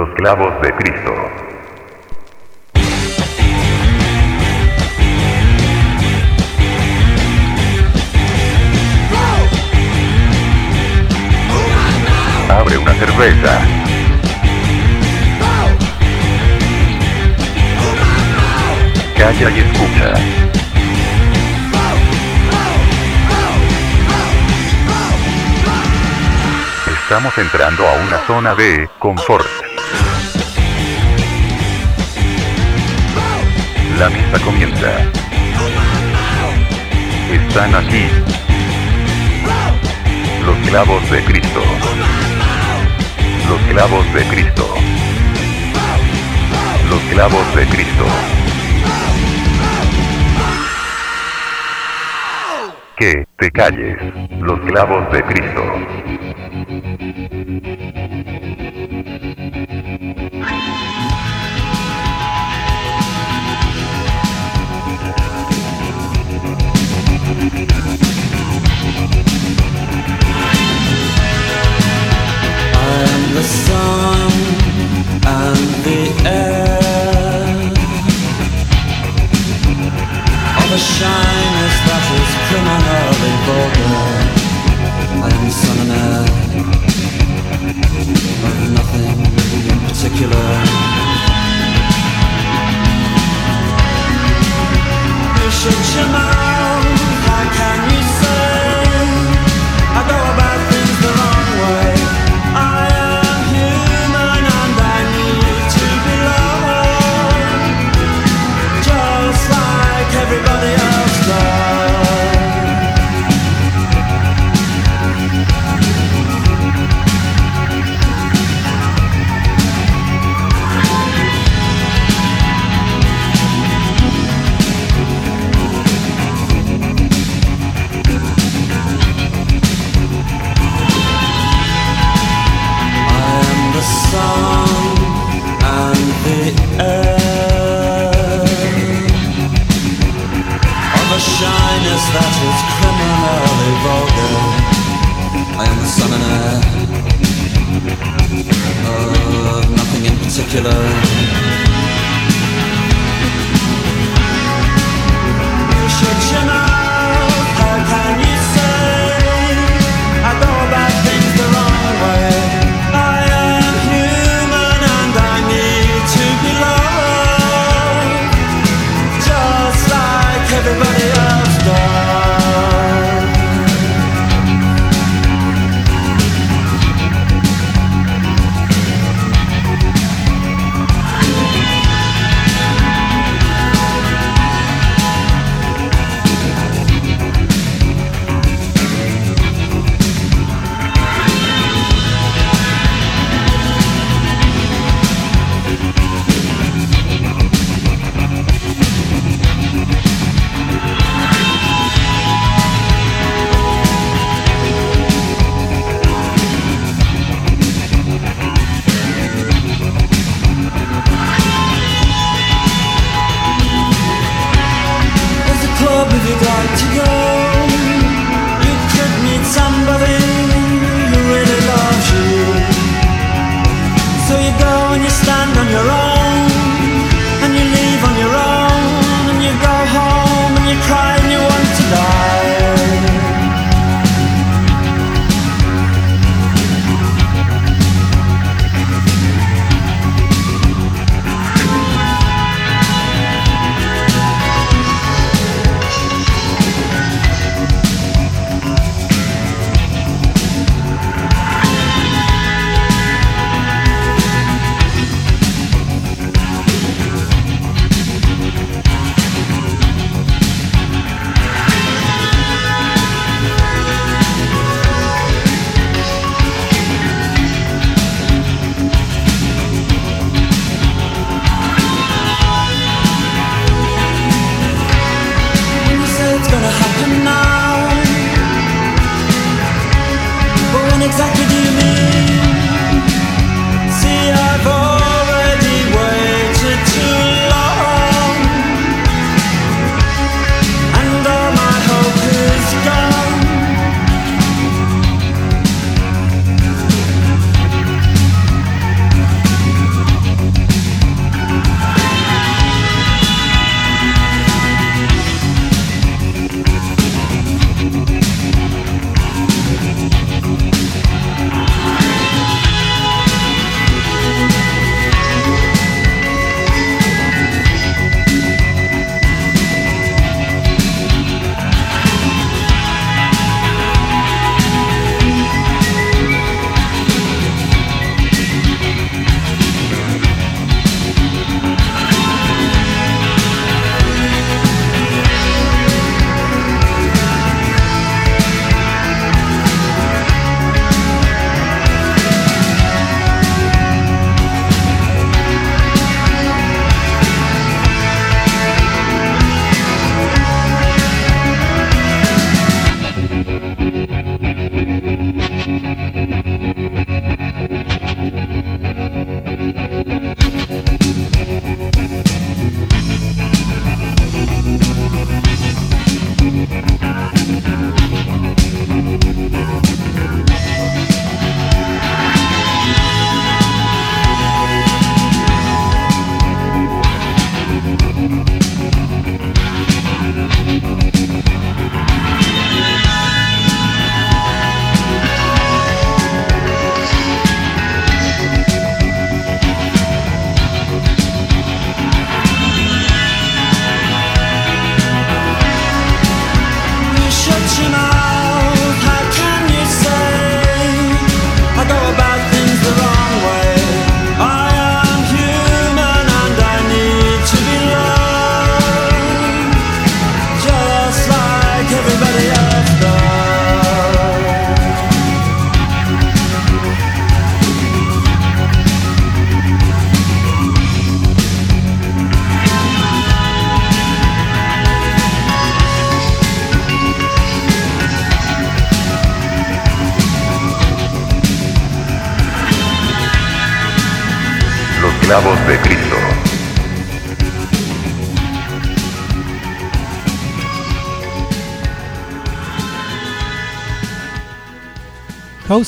Los clavos de Cristo. Abre una cerveza. Calla y escucha. Estamos entrando a una zona de confort. La misa comienza. Están aquí. Los clavos de Cristo. Los clavos de Cristo. Los clavos de Cristo. Que te calles. Los clavos de Cristo.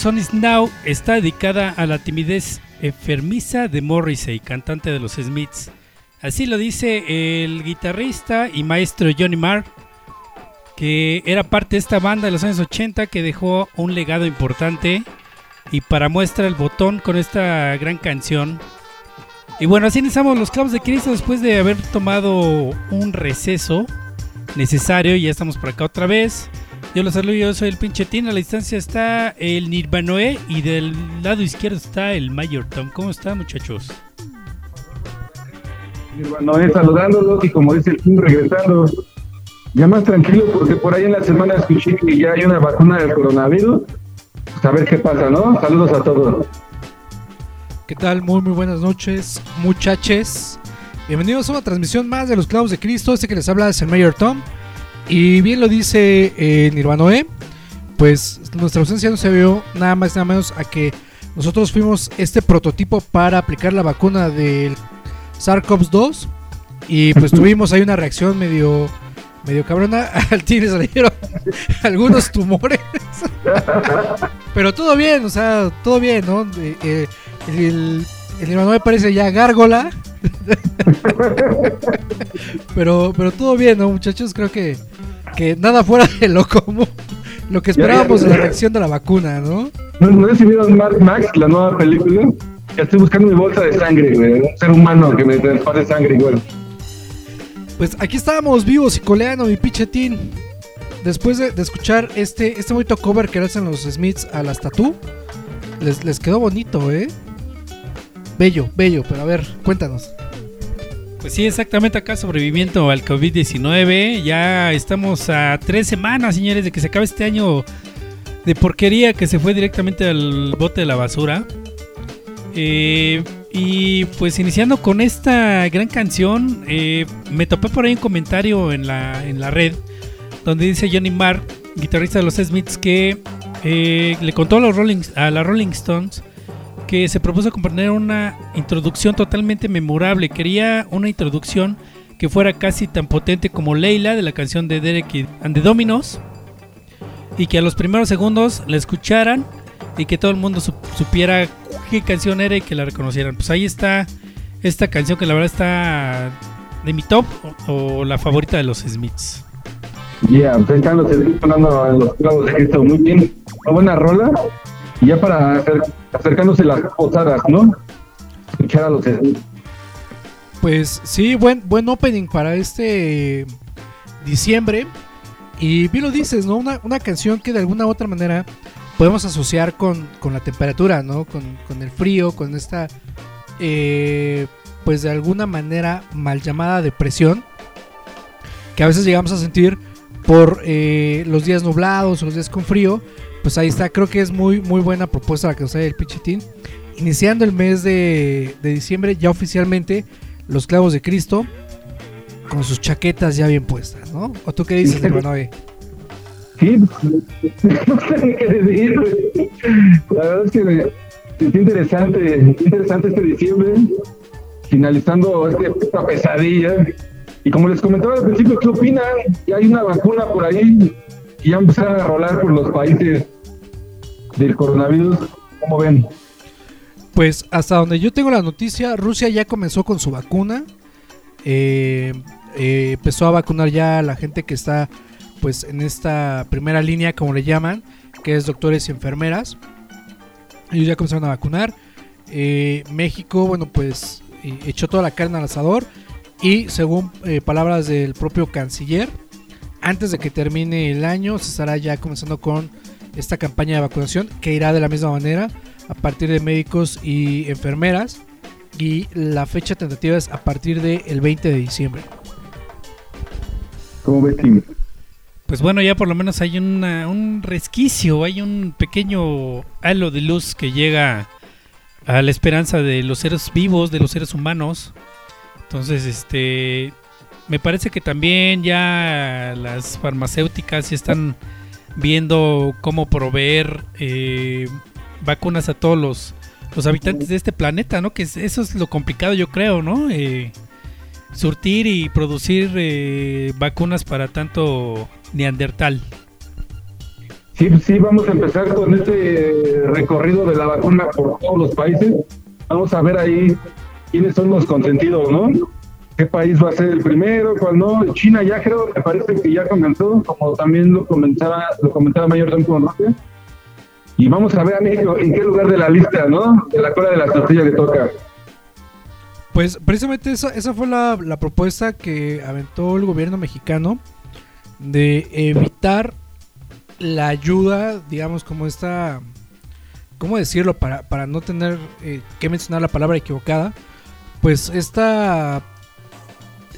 Is Now está dedicada a la timidez enfermiza de Morrissey, cantante de los Smiths. Así lo dice el guitarrista y maestro Johnny Marr, que era parte de esta banda de los años 80 que dejó un legado importante y para muestra el botón con esta gran canción. Y bueno, así iniciamos los clavos de Cristo después de haber tomado un receso necesario. Ya estamos por acá otra vez. Yo los saludo, yo soy el pinchetín. A la distancia está el Nirvanoe y del lado izquierdo está el Mayor Tom. ¿Cómo están, muchachos? Noé saludándolos y como dice el King regresando. Ya más tranquilo porque por ahí en la semana escuché que ya hay una vacuna del coronavirus. Pues a ver qué pasa, ¿no? Saludos a todos. ¿Qué tal? Muy, muy buenas noches, muchaches. Bienvenidos a una transmisión más de los clavos de Cristo. Este que les habla es el Mayor Tom. Y bien lo dice eh, Nirvanoe, pues nuestra ausencia no se vio nada más nada menos a que nosotros fuimos este prototipo para aplicar la vacuna del SARS-CoV-2 y pues tuvimos ahí una reacción medio medio cabrona, al le salieron algunos tumores. Pero todo bien, o sea, todo bien, ¿no? Eh, eh, el, el Nirvanoe parece ya gárgola. pero, pero todo bien, ¿no, muchachos? Creo que, que nada fuera de lo común. Lo que esperábamos de la reacción de la vacuna, ¿no? ¿No, no vieron Mad Max, la nueva película? Ya estoy buscando mi bolsa de sangre, güey. Un ser humano que me traspase sangre igual. Pues aquí estábamos vivos y coleando, mi pichetín. Después de, de escuchar este, este bonito cover que le hacen los Smiths a las Tatú, les, les quedó bonito, ¿eh? Bello, bello, pero a ver, cuéntanos. Pues sí, exactamente acá sobreviviendo al COVID-19. Ya estamos a tres semanas, señores, de que se acabe este año de porquería que se fue directamente al bote de la basura. Eh, y pues iniciando con esta gran canción, eh, me topé por ahí un comentario en la, en la red donde dice Johnny Marr, guitarrista de los Smiths, que eh, le contó a, los Rolling, a la Rolling Stones que se propuso componer una introducción totalmente memorable. Quería una introducción que fuera casi tan potente como Leila de la canción de Derek and the Dominos y que a los primeros segundos la escucharan y que todo el mundo sup- supiera qué canción era y que la reconocieran. Pues ahí está esta canción que la verdad está de mi top o, la favorita de los Smiths. Ya, pues ahí están los sonando en los clavos de Cristo. Muy bien. Una buena rola. Y ya para acer- acercándose las posadas, ¿no? Escuchar a los Pues sí, buen, buen opening para este diciembre. Y bien lo dices, ¿no? Una, una canción que de alguna u otra manera podemos asociar con, con la temperatura, ¿no? Con, con el frío, con esta, eh, pues de alguna manera mal llamada depresión, que a veces llegamos a sentir por eh, los días nublados o los días con frío. Pues ahí está, creo que es muy, muy buena propuesta la que nos trae el Pichitín. Iniciando el mes de, diciembre, ya oficialmente, los clavos de Cristo con sus chaquetas ya bien puestas, ¿no? ¿O tú qué dices, Ivanoe? Sí, no sé qué decir. La verdad es que es interesante, interesante este diciembre, finalizando esta pesadilla. Y como les comentaba al principio, ¿qué opinan? Ya hay una vacuna por ahí y ya empezaron a rolar por los países del coronavirus. ¿Cómo ven? Pues hasta donde yo tengo la noticia, Rusia ya comenzó con su vacuna. Eh, eh, empezó a vacunar ya a la gente que está pues en esta primera línea, como le llaman, que es doctores y enfermeras. Ellos ya comenzaron a vacunar. Eh, México, bueno, pues echó toda la carne al asador. Y según palabras del propio canciller, antes de que termine el año se estará ya comenzando con esta campaña de vacunación que irá de la misma manera a partir de médicos y enfermeras y la fecha tentativa es a partir del 20 de diciembre. ¿Cómo ves, Tim? Pues bueno, ya por lo menos hay una- un resquicio, hay un pequeño halo de luz que llega a la esperanza de los seres vivos, de los seres humanos. Entonces, este, me parece que también ya las farmacéuticas ya están viendo cómo proveer eh, vacunas a todos los, los habitantes de este planeta, ¿no? Que es- eso es lo complicado, yo creo, ¿no? Eh, surtir y producir eh, vacunas para tanto neandertal. Sí, sí, vamos a empezar con este recorrido de la vacuna por todos los países. Vamos a ver ahí quiénes son los consentidos, ¿no? ¿Qué país va a ser el primero? ¿Cuál no? China ya creo, me parece que ya comenzó, como también lo comentaba, lo comentaba Mayor con Rusia. Y vamos a ver a México en qué lugar de la lista, ¿no? De la cola de la tortilla que toca. Pues precisamente esa, esa fue la, la propuesta que aventó el gobierno mexicano de evitar la ayuda, digamos, como esta, ¿cómo decirlo? Para, para no tener eh, que mencionar la palabra equivocada, pues esta,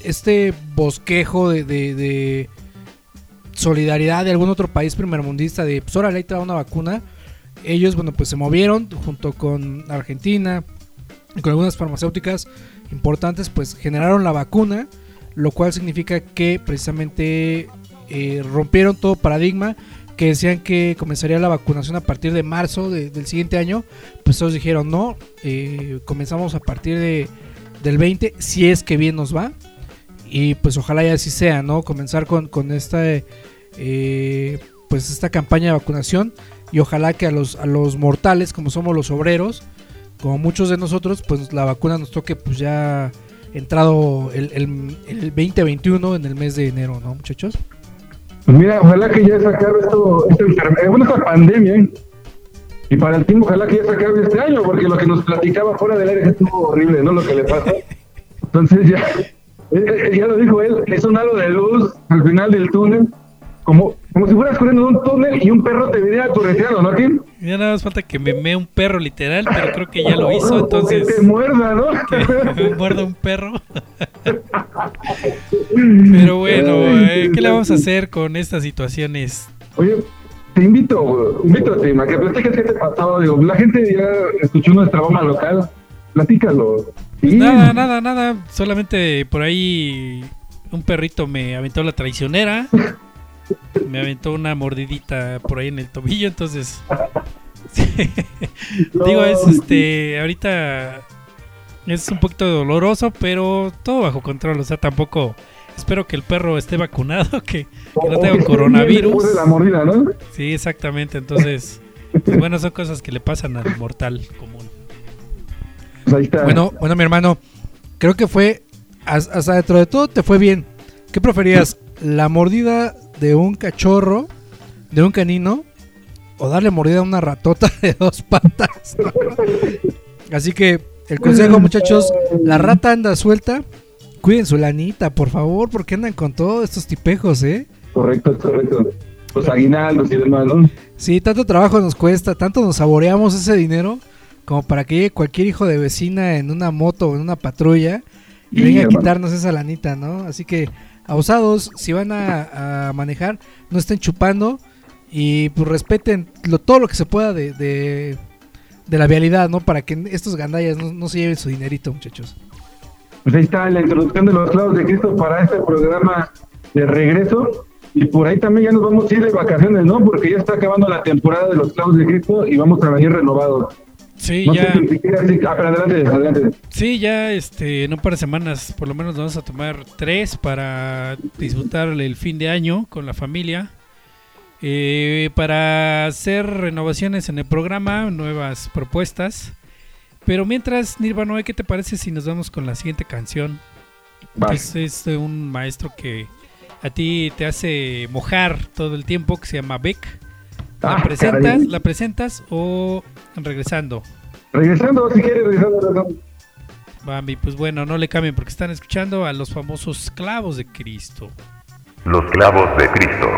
este bosquejo de, solidaridad de algún otro país primermundista de, pues órale, ahí trae una vacuna. Ellos, bueno, pues se movieron junto con Argentina, y con algunas farmacéuticas importantes, pues generaron la vacuna, lo cual significa que precisamente eh, rompieron todo paradigma que decían que comenzaría la vacunación a partir de marzo de- del siguiente año, pues todos dijeron no, eh, comenzamos a partir de, del 20, si es que bien nos va, y pues ojalá ya así sea, ¿no? Comenzar con, con esta, eh, pues esta campaña de vacunación y ojalá que a los, a los mortales, como somos los obreros, como muchos de nosotros, pues la vacuna nos toque pues ya entrado el, el, el 2021 en el mes de enero, ¿no, muchachos? Pues mira, ojalá que ya se acabe esto, esta enfermedad, bueno, esta pandemia. ¿eh? Y para el tiempo, ojalá que ya se acabe este año, porque lo que nos platicaba fuera del aire estuvo horrible, ¿no? Lo que le pasa. Entonces ya, eh, eh, ya lo dijo él, es un halo de luz al final del túnel, como, como si fueras corriendo en un túnel y un perro te viniera correteando, ¿no, Kim? Ya nada más falta que me mee un perro literal, pero creo que ya lo hizo, O entonces que te muerda, ¿no? que me muerda un perro. Pero bueno, eh, ¿qué le vamos a hacer con estas situaciones? Oye, te invito, invito a ti, a que platiques qué te pasó. Digo, la gente ya escuchó nuestra bomba local. Platícalo. Sí. Nada, nada, nada. Solamente por ahí un perrito me aventó la traicionera. Me aventó una mordidita por ahí en el tobillo, entonces. No. Digo, es este. Ahorita es un poquito doloroso, pero todo bajo control. O sea, tampoco. Espero que el perro esté vacunado, que, que no tenga coronavirus. de la mordida, ¿no? Sí, exactamente. Entonces, pues bueno, son cosas que le pasan al mortal común. Pues ahí está. Bueno, bueno, mi hermano, creo que fue, has- hasta dentro de todo te fue bien. ¿Qué preferías? ¿La mordida de un cachorro, de un canino, o darle mordida a una ratota de dos patas? Así que el consejo, muchachos, la rata anda suelta. Cuiden su lanita, por favor, porque andan con todos estos tipejos, ¿eh? Correcto, correcto. Los aguinaldos y demás, ¿no? Sí, tanto trabajo nos cuesta, tanto nos saboreamos ese dinero como para que llegue cualquier hijo de vecina en una moto o en una patrulla y venga a quitarnos esa lanita, ¿no? Así que, abusados, si van a, a manejar, no estén chupando y pues respeten lo, todo lo que se pueda de, de, de la vialidad, ¿no? Para que estos gandallas no, no se lleven su dinerito, muchachos. Pues ahí está la introducción de los clavos de Cristo para este programa de regreso. Y por ahí también ya nos vamos a ir de vacaciones, ¿no? Porque ya está acabando la temporada de los clavos de Cristo y vamos a venir renovados. Sí, No ya. sé si Ah, pero adelante, adelante. Sí, ya este, en un par de semanas por lo menos vamos a tomar tres para disfrutar el fin de año con la familia. Eh, para hacer renovaciones en el programa, nuevas propuestas. Pero mientras, Nirvana, ¿qué te parece si nos vamos con la siguiente canción? Es, es de un maestro que a ti te hace mojar todo el tiempo, que se llama Beck. ¿La Ah, presentas, caray. ¿La presentas o regresando? Regresando, si quieres, regresando. regresando. Bambi, pues bueno, no le cambien porque están escuchando a los famosos clavos de Cristo. Los clavos de Cristo.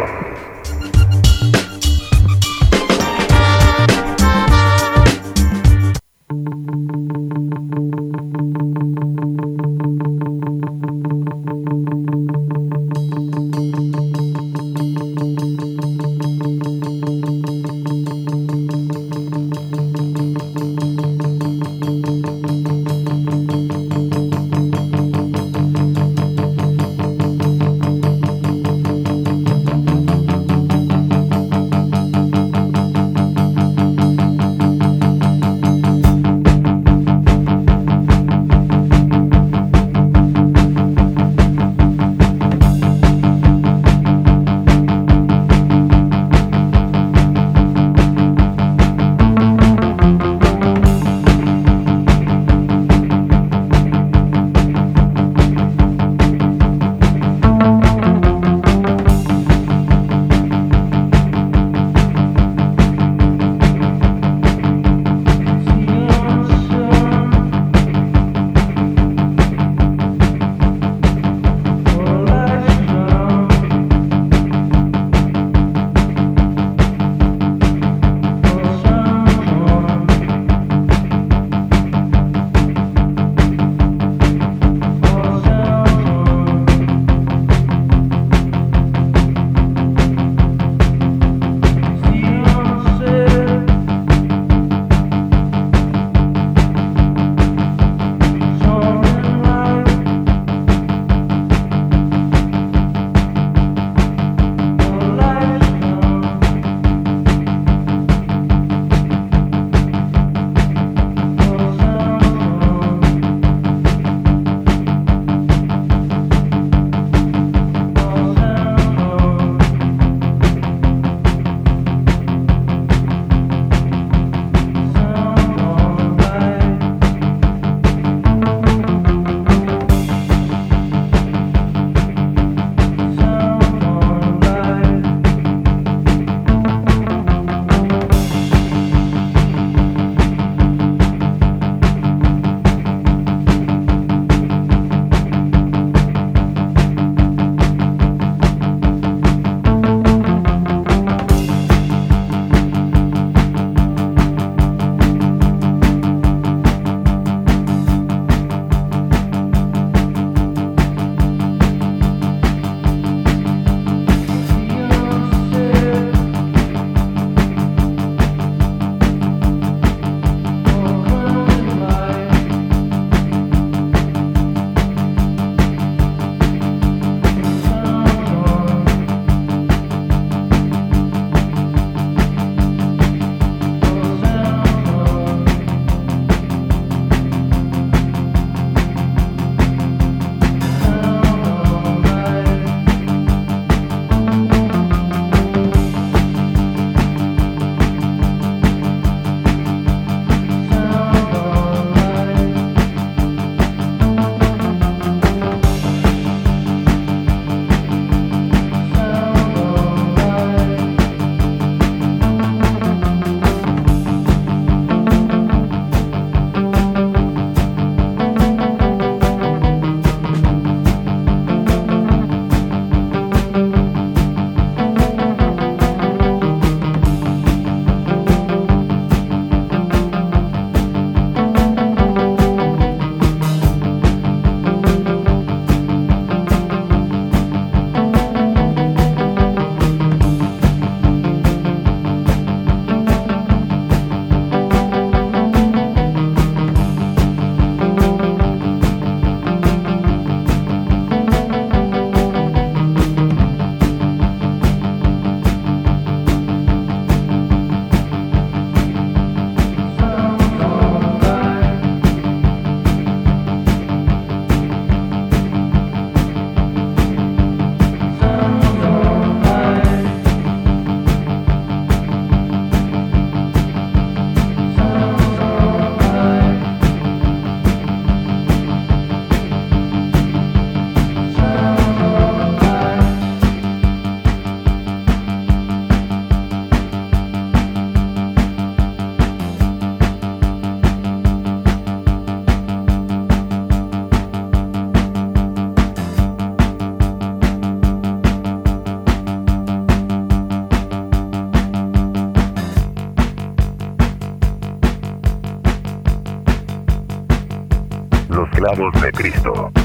Clavos de Cristo.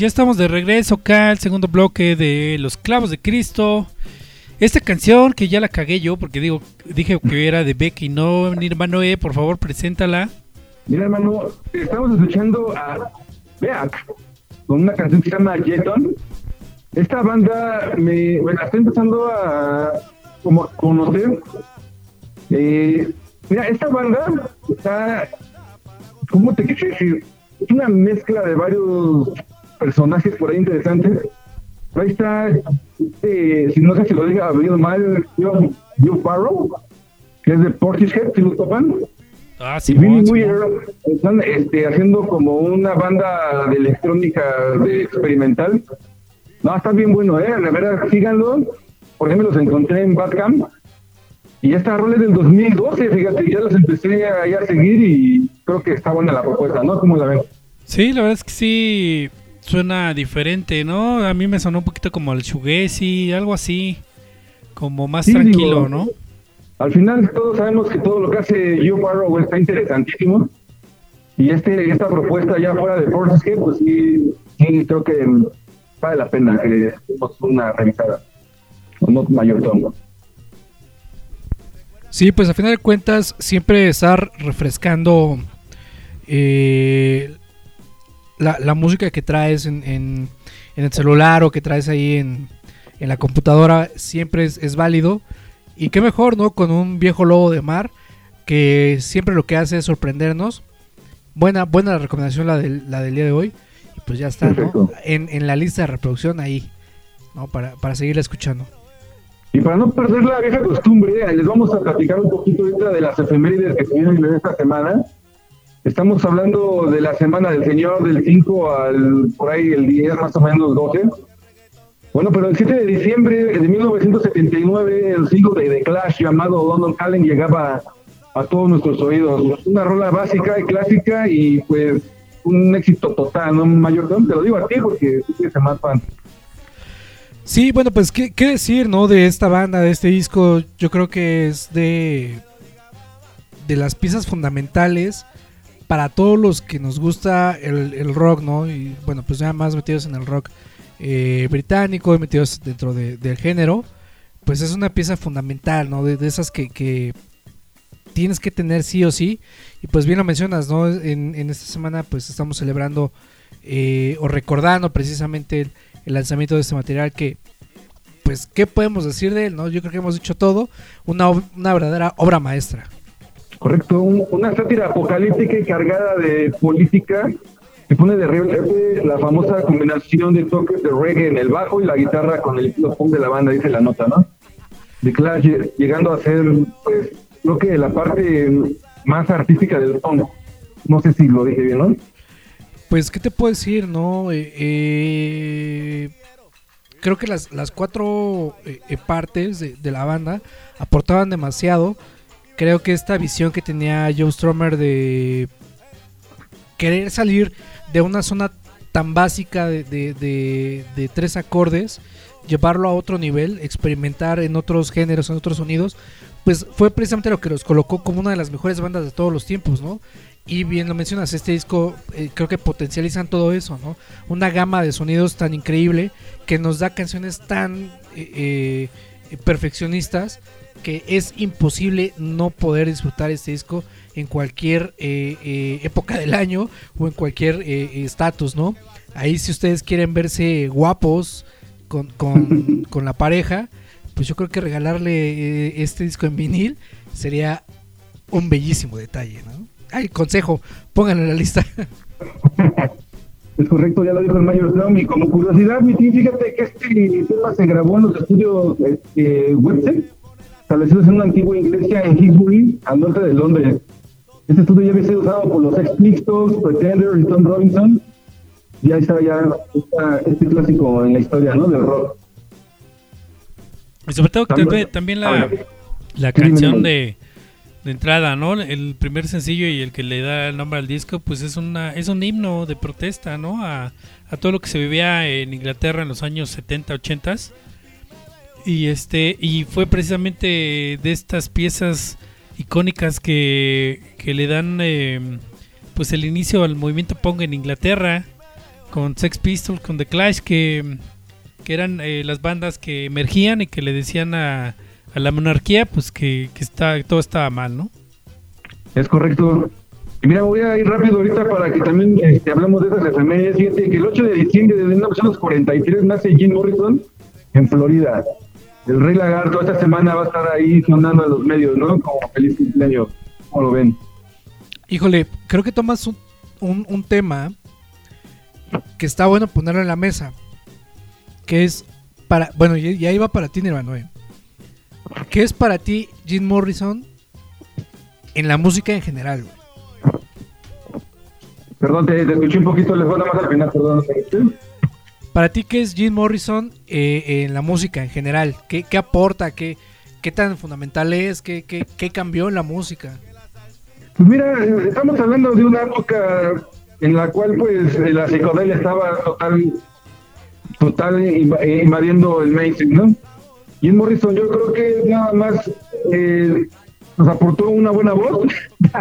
Ya estamos de regreso acá al segundo bloque de Los Clavos de Cristo. Esta canción que ya la cagué yo porque digo dije que era de Becky, no Nirvana, eh, por favor, preséntala. Mira, hermano, estamos escuchando a Beak con una canción que se llama Jeton. Esta banda me bueno, estoy empezando a como conocer. Eh, mira, esta banda está, ¿cómo te quiero decir? Es una mezcla de varios personajes por ahí interesantes. Ahí está, este, si no sé si lo diga bien mal, Joe, Joe Farrow, que es de Portishead, si lo topan. Ah, Y Simón, Billy Simón. Weir están este, haciendo como una banda de electrónica de experimental. No, está bien bueno, ¿eh? La verdad, síganlo. Por ejemplo, los encontré en Badcamp. Y esta rola es del 2012, fíjate, ya los empecé a, a seguir y creo que está buena la propuesta, ¿no? ¿Cómo la ven? Sí, la verdad es que sí suena diferente, ¿no? A mí me sonó un poquito como el shoegazi, algo así, como más Sí, tranquilo, digo, ¿no? Al final todos sabemos que todo lo que hace Joe Barrow está interesantísimo. Y este esta propuesta ya fuera de Force pues sí, sí creo que vale la pena que demos una revisada. Con no mayor tono. Sí, pues a final de cuentas siempre estar refrescando eh, la, la música que traes en, en- en el celular o que traes ahí en, en la computadora siempre es, es válido. Y qué mejor, ¿no? Con un viejo lobo de mar que siempre lo que hace es sorprendernos. Buena, buena la recomendación la del, la del día de hoy. Y pues ya está, ¿no? En, en la lista de reproducción ahí, ¿no? Para, para seguirla escuchando. Y para no perder la vieja costumbre, les vamos a platicar un poquito ahorita de las efemérides que tuvieron en esta semana. Estamos hablando de la semana del Señor del 5 al por ahí el 10 más o menos 12. Bueno, pero el 7 de diciembre de 1979 el single de The Clash llamado London Calling llegaba a todos nuestros oídos. Una rola básica y clásica y pues un éxito total, ¿no? Mayor, te lo digo a ti porque tú eres más fan. Sí, bueno, pues ¿qué, qué decir, ¿no? De esta banda, de este disco, yo creo que es de de las piezas fundamentales para todos los que nos gusta el, rock, ¿no? Y bueno, pues ya más metidos en el rock eh, británico, metidos dentro de- del género, pues es una pieza fundamental, ¿no? De, esas que, tienes que tener sí o sí. Y pues bien lo mencionas, ¿no? En, esta semana pues estamos celebrando eh, o recordando precisamente el, lanzamiento de este material que pues qué podemos decir de él, ¿no? Yo creo que hemos dicho todo, una verdadera obra maestra. Correcto, un- una sátira apocalíptica y cargada de política que pone de relieve la famosa combinación de toques de reggae en el bajo y la guitarra con el punk de la banda, dice la nota, ¿no? De Clash lle- llegando a ser, pues, creo que la parte más artística del punk. No sé si lo dije bien, ¿no? Pues, ¿qué te puedo decir, no? Eh, eh, creo que las, las cuatro eh, eh, partes de, de la banda aportaban demasiado. Creo que esta visión que tenía Joe Stromer de querer salir de una zona tan básica de, tres acordes, llevarlo a otro nivel, experimentar en otros géneros, en otros sonidos, pues fue precisamente lo que los colocó como una de las mejores bandas de todos los tiempos, ¿no? Y bien lo mencionas, este disco eh, creo que potencializan todo eso, ¿no? Una gama de sonidos tan increíble que nos da canciones tan eh, eh, perfeccionistas que es imposible no poder disfrutar este disco en cualquier eh, eh, época del año o en cualquier eh, estatus, ¿no? Ahí si ustedes quieren verse guapos con, con, con la pareja, pues yo creo que regalarle este disco en vinil sería un bellísimo detalle, ¿no? Ay, consejo, pónganlo en la lista. Es correcto, ya lo dijo el Mayor Slam. Y como curiosidad, mi tío, fíjate que este tema se grabó en los estudios este, Webster, establecidos en una antigua iglesia en Hillsbury, al norte de Londres. Este estudio ya había sido usado por los Ex Pistols, Pretenders y Tom Robinson. Ya está ya este clásico en la historia, ¿no? Del rock. Y sobre todo que También- también, la, la canción de, de entrada, ¿no? El primer sencillo y el que le da el nombre al disco, pues es una es un himno de protesta, ¿no? A, a todo lo que se vivía en Inglaterra en los años 70, 80 y este y fue precisamente de estas piezas icónicas que, que le dan eh, pues el inicio al movimiento punk en Inglaterra con Sex Pistols, con The Clash que que eran eh, las bandas que emergían y que le decían a, a la monarquía pues que, que está, todo estaba mal, ¿no? Es correcto. Mira, voy a ir rápido ahorita para que también este, hablamos de esas efemérides. Fíjate que el 8 de diciembre de 1943 nace Jim Morrison en Florida. El Rey Lagarto esta semana va a estar ahí sonando en los medios, ¿no? Como feliz cumpleaños. ¿Cómo lo ven? Híjole, creo que tomas un, un- un tema que está bueno ponerlo en la mesa. Que es para. Bueno, ya, ya iba para ti, Nirvana. ¿eh? ¿Qué es para ti Jim Morrison en la música en general? güey? Perdón, te, te escuché un poquito lejos, nada más al final, perdón. Para ti, ¿qué es Jim Morrison eh, en la música en general? ¿Qué, qué aporta? ¿Qué, ¿Qué tan fundamental es? ¿Qué, qué, qué cambió en la música? Pues mira, estamos hablando de una época en la cual pues la psicodelia estaba total, total eh, invadiendo el mainstream, ¿no? Jim Morrison yo creo que nada más eh, nos aportó una buena voz,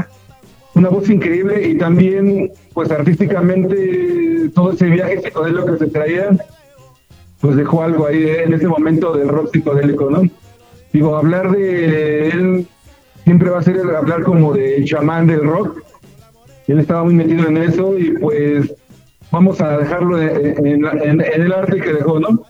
una voz increíble y también pues artísticamente todo ese viaje psicodélico que se traía pues dejó algo ahí en ese momento del rock psicodélico, ¿no? Digo, hablar de él siempre va a ser hablar como de chamán del rock. Él estaba muy metido en eso y pues vamos a dejarlo en, el arte que dejó, ¿no?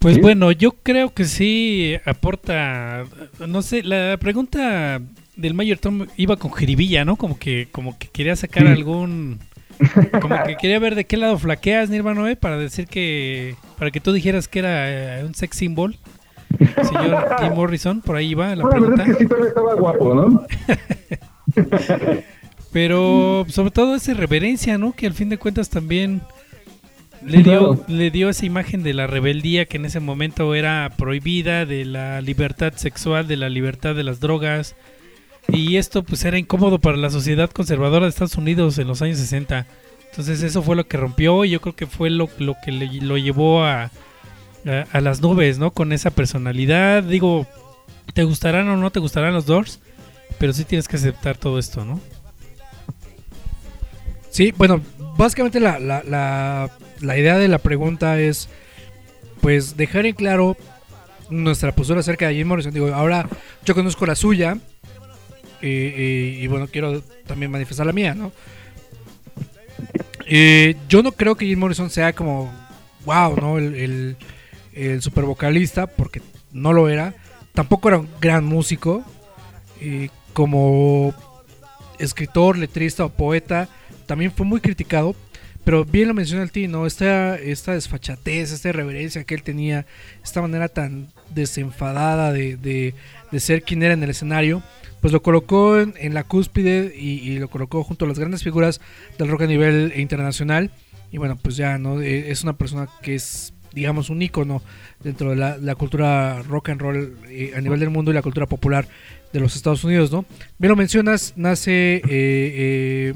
Pues ¿Sí? bueno, yo creo que sí aporta, no sé, la pregunta del Mayor Tom iba con jiribilla, ¿no? Como que, como que quería sacar algún, como que quería ver de qué lado flaqueas, Nirvana, ¿eh? para decir que, para que tú dijeras que era eh, un sex symbol, señor Jim Morrison, por ahí iba la No, la verdad es que sí, todavía estaba guapo, ¿no? Pero sobre todo esa reverencia, ¿no? Que al fin de cuentas también le dio, claro. le dio esa imagen de la rebeldía que en ese momento era prohibida, de la libertad sexual, de la libertad de las drogas. Y esto pues era incómodo para la sociedad conservadora de Estados Unidos en los años 60. Entonces eso fue lo que rompió y yo creo que fue lo, lo que le- lo llevó a, a, a las nubes, ¿no? Con esa personalidad. Digo, te gustarán o no te gustarán los Doors, pero sí tienes que aceptar todo esto, ¿no? Sí, bueno, básicamente la, la, la, la idea de la pregunta es, pues, dejar en claro nuestra postura acerca de Jim Morrison. Digo, ahora yo conozco la suya eh, eh, y bueno, quiero también manifestar la mía, ¿no? Eh, yo no creo que Jim Morrison sea como, wow, ¿no? El, el, super vocalista, porque no lo era. Tampoco era un gran músico. eh, como escritor, letrista o poeta, también fue muy criticado. Pero bien lo menciona el Ti, ¿no? Esta, esta desfachatez, esta irreverencia que él tenía, esta manera tan desenfadada de, de- de ser quien era en el escenario, pues lo colocó en, en la cúspide y, y lo colocó junto a las grandes figuras del rock a nivel internacional. Y bueno, pues ya, ¿no? Eh, Es una persona que es, digamos, un ícono dentro de la, cultura rock and roll eh, a nivel del mundo y la cultura popular de los Estados Unidos, ¿no? Bien lo mencionas, nace eh,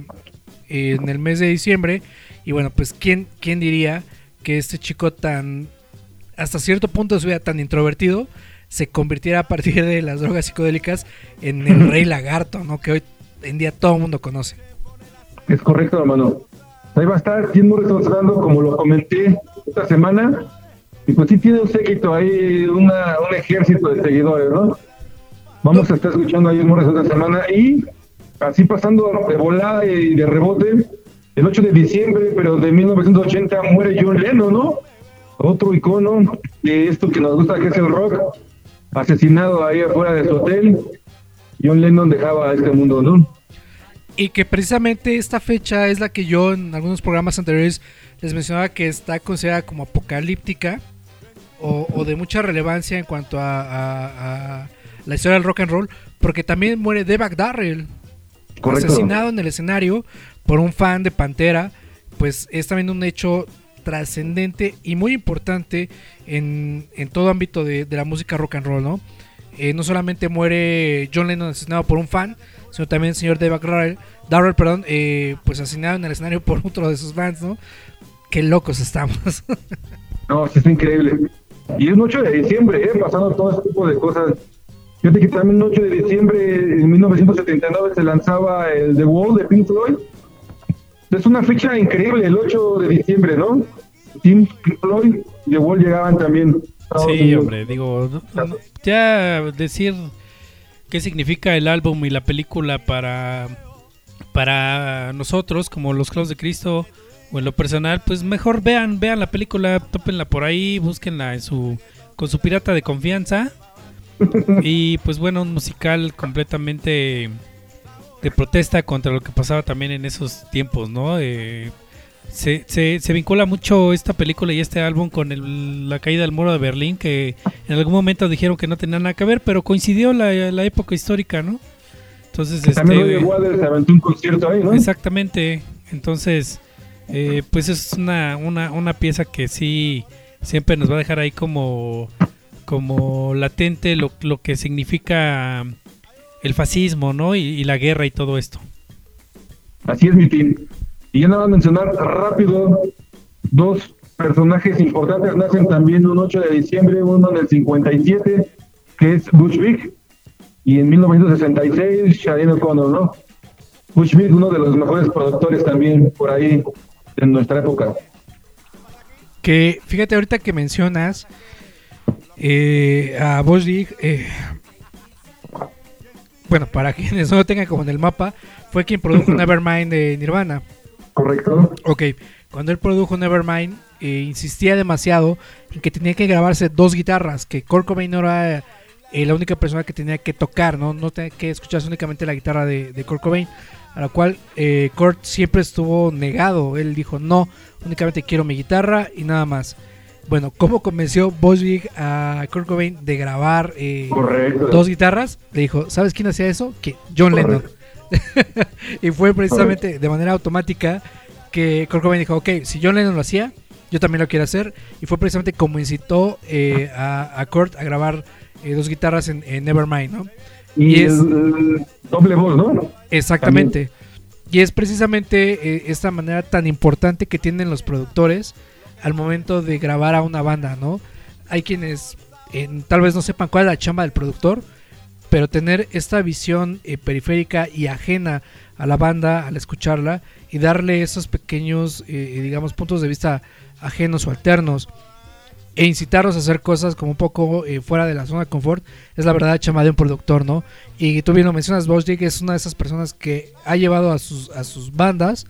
eh, en el mes de diciembre y bueno, pues ¿quién, quién diría que este chico tan, hasta cierto punto de su tan introvertido, se convirtiera a partir de las drogas psicodélicas en el rey lagarto, ¿no? Que hoy en día todo el mundo conoce. Es correcto, hermano. Ahí va a estar Jim Morrison sonando, como lo comenté esta semana. Y pues sí tiene un séquito ahí, una, un ejército de seguidores, ¿no? Vamos a estar escuchando a Morrison esta semana. Y así pasando de volada y de rebote, el 8 de diciembre, pero de 1980, muere John Lennon, ¿no? Otro icono de esto que nos gusta, que es el rock. Asesinado ahí afuera de su hotel. John Lennon dejaba este mundo, ¿no? Y que precisamente esta fecha es la que yo en algunos programas anteriores les mencionaba que está considerada como apocalíptica o, o de mucha relevancia en cuanto a, a- a la historia del rock and roll, porque también muere Devak Darrell, Correcto. asesinado en el escenario por un fan de Pantera, pues es también un hecho trascendente y muy importante en, en todo ámbito de, de la música rock and roll, ¿no? Eh, no solamente muere John Lennon asesinado por un fan, sino también el señor Dave Darrell, Darrell perdón, eh, pues asesinado en el escenario por otro de sus fans, ¿no? Qué locos estamos. No, es increíble. Y es un 8 de diciembre, ¿eh? pasando todo este tipo de cosas. Fíjate que también el 8 de diciembre en 1979 se lanzaba el The Wall de Pink Floyd. Es una fecha increíble, el 8 de diciembre, ¿no? Pink Floyd y The Wall llegaban también. Sí, hombre, digo, no- no- ya decir qué significa el álbum y la película para, para nosotros, como los Clavos de Cristo, o en lo personal, pues mejor vean, vean la película, tópenla por ahí, búsquenla en su, con su pirata de confianza. Y pues bueno, un musical completamente de protesta contra lo que pasaba también en esos tiempos, ¿no? Eh, se, se, se vincula mucho esta película y este álbum con el- la caída del muro de Berlín, que en algún momento dijeron que no tenía nada que ver, pero coincidió la, la época histórica, ¿no? Entonces, Que También este, Roger Waters aventó un concierto ahí, ¿no? Exactamente. Entonces, eh, pues es una, una, una pieza que sí siempre nos va a dejar ahí como, como latente lo, lo que significa el fascismo, ¿no? Y, y la guerra y todo esto. Así es mi team. Y ya nada más mencionar rápido, dos personajes importantes nacen también un 8 de diciembre, uno en el 57, que es Bush Vig, y en 1966 Shadine O'Connor, ¿no? Bush Vig, uno de los mejores productores también por ahí en nuestra época. Que fíjate ahorita que mencionas eh, a Dig, eh, bueno, para quienes no lo tengan como en el mapa, fue quien produjo Nevermind de Nirvana. ¿Correcto? Ok, cuando él produjo Nevermind, eh, insistía demasiado en que tenía que grabarse dos guitarras, que Kurt Cobain no era eh, la única persona que tenía que tocar, no, no tenía que escucharse únicamente la guitarra de, de Kurt Cobain, a la cual eh, Kurt siempre estuvo negado. Él dijo, no, únicamente quiero mi guitarra y nada más. Bueno, ¿cómo convenció Boswig a Kurt Cobain de grabar eh, dos guitarras? Le dijo, ¿sabes quién hacía eso? Que John Lennon. y fue precisamente de manera automática que Kurt Cobain dijo, ok, si John Lennon lo hacía, yo también lo quiero hacer. Y fue precisamente como incitó eh, a, a Kurt a grabar eh, dos guitarras en, en Nevermind, ¿no? Y, y es- el, doble voz, ¿no? Exactamente. Y es precisamente eh, esta manera tan importante que tienen los productores al momento de grabar a una banda, ¿no? Hay quienes eh, tal vez no sepan cuál es la chamba del productor, pero tener esta visión eh, periférica y ajena a la banda al escucharla y darle esos pequeños, eh, digamos, puntos de vista ajenos o alternos e incitarlos a hacer cosas como un poco eh, fuera de la zona de confort, es la verdad chama de un productor, ¿no? Y tú bien lo mencionas, Bosch es una de esas personas que ha llevado a sus, a sus bandas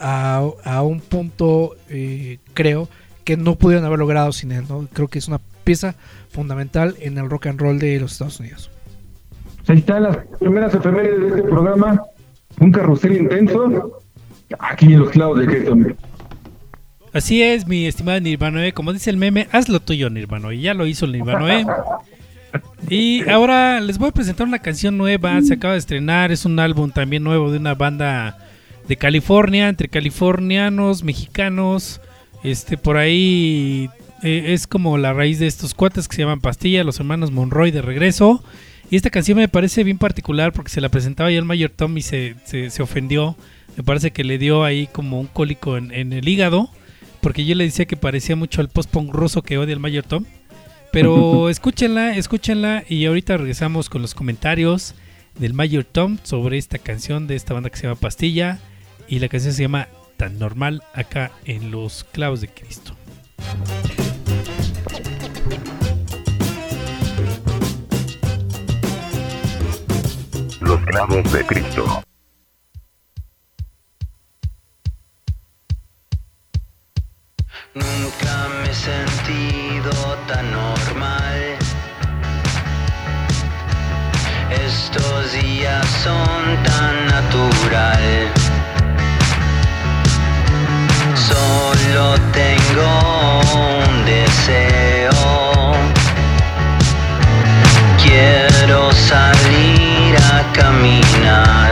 a, a un punto, eh, creo, que no pudieron haber logrado sin él, ¿no? Creo que es una pieza fundamental en el rock and roll de los Estados Unidos. Ahí están las primeras efemérides de este programa. Un carrusel intenso. Aquí en los clavos de Cristo. Así es, mi estimada Nirvanoe. Como dice el meme, haz lo tuyo, Nirvanoe. Y ya lo hizo el Nirvanoe. Y ahora les voy a presentar una canción nueva. Se acaba de estrenar. Es un álbum también nuevo de una banda de California, entre californianos, mexicanos. Este, por ahí eh, es como la raíz de estos cuates que se llaman Pastilla, los hermanos Monroy de regreso. Y esta canción me parece bien particular porque se la presentaba ya el Mayor Tom y se, se, se ofendió. Me parece que le dio ahí como un cólico en, en el hígado. Porque yo le decía que parecía mucho al post-punk ruso que odia el Mayor Tom. Pero escúchenla, escúchenla y ahorita regresamos con los comentarios del Mayor Tom sobre esta canción de esta banda que se llama Pastilla. Y la canción se llama Tan Normal acá en Los Clavos de Cristo. Los clavos de Cristo. Nunca me he sentido tan normal. Estos días son tan natural. Solo tengo un deseo. Quiero salir a caminar.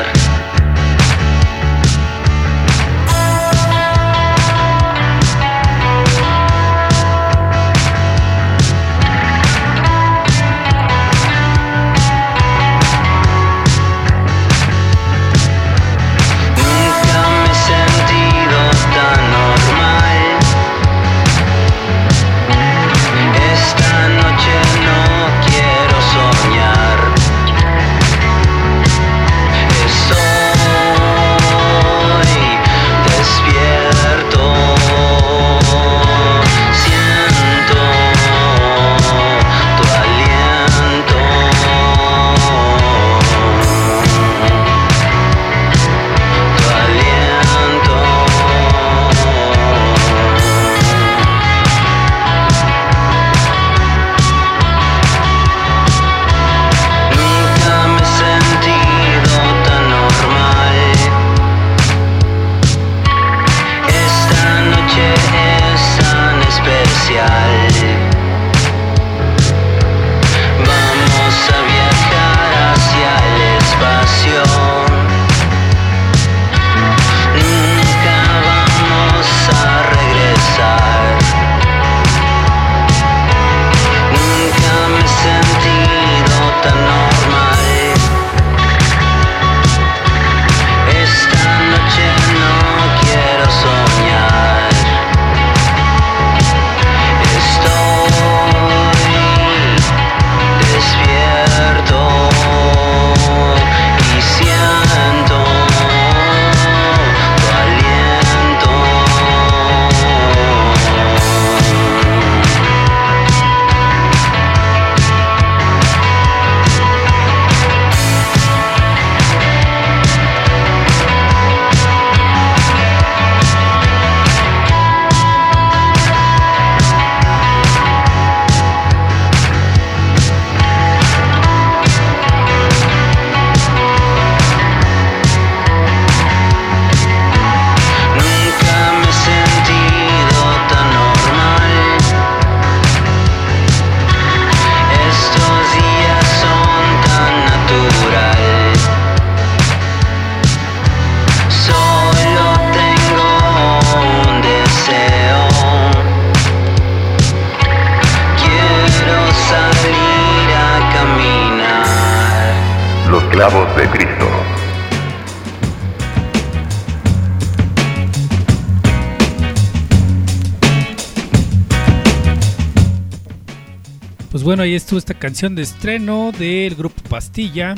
Bueno, ahí estuvo esta canción de estreno del grupo Pastilla,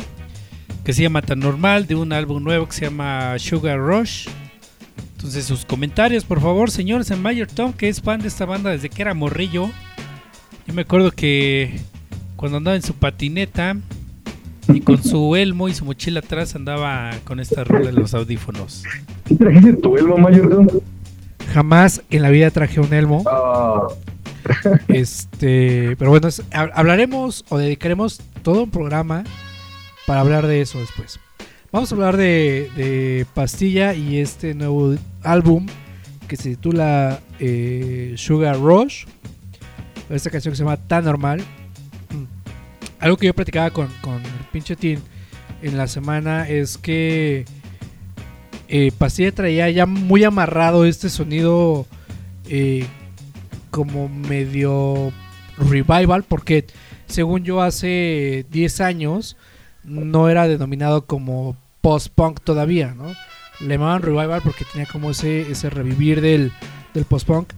que se llama Tan Normal, de un álbum nuevo que se llama Sugar Rush. Entonces sus comentarios, por favor, señores, en Mayor Tom, que es fan de esta banda desde que era morrillo. Yo me acuerdo que cuando andaba en su patineta y con su elmo y su mochila atrás andaba con esta rola en los audífonos. ¿Sí trajiste tu elmo, Mayor? Jamás en la vida traje un elmo. Ah, Este, pero bueno, hablaremos o dedicaremos todo un programa para hablar de eso después. Vamos a hablar de, de Pastilla y este nuevo álbum que se titula eh, Sugar Rush. Esta canción que se llama Tan Normal. Mm. Algo que yo platicaba con, con el pinche Tin en la semana es que eh, Pastilla traía ya muy amarrado este sonido eh, como medio revival porque según yo hace 10 años no era denominado como post-punk todavía, ¿no? Le llamaban revival porque tenía como ese, ese revivir del, del post-punk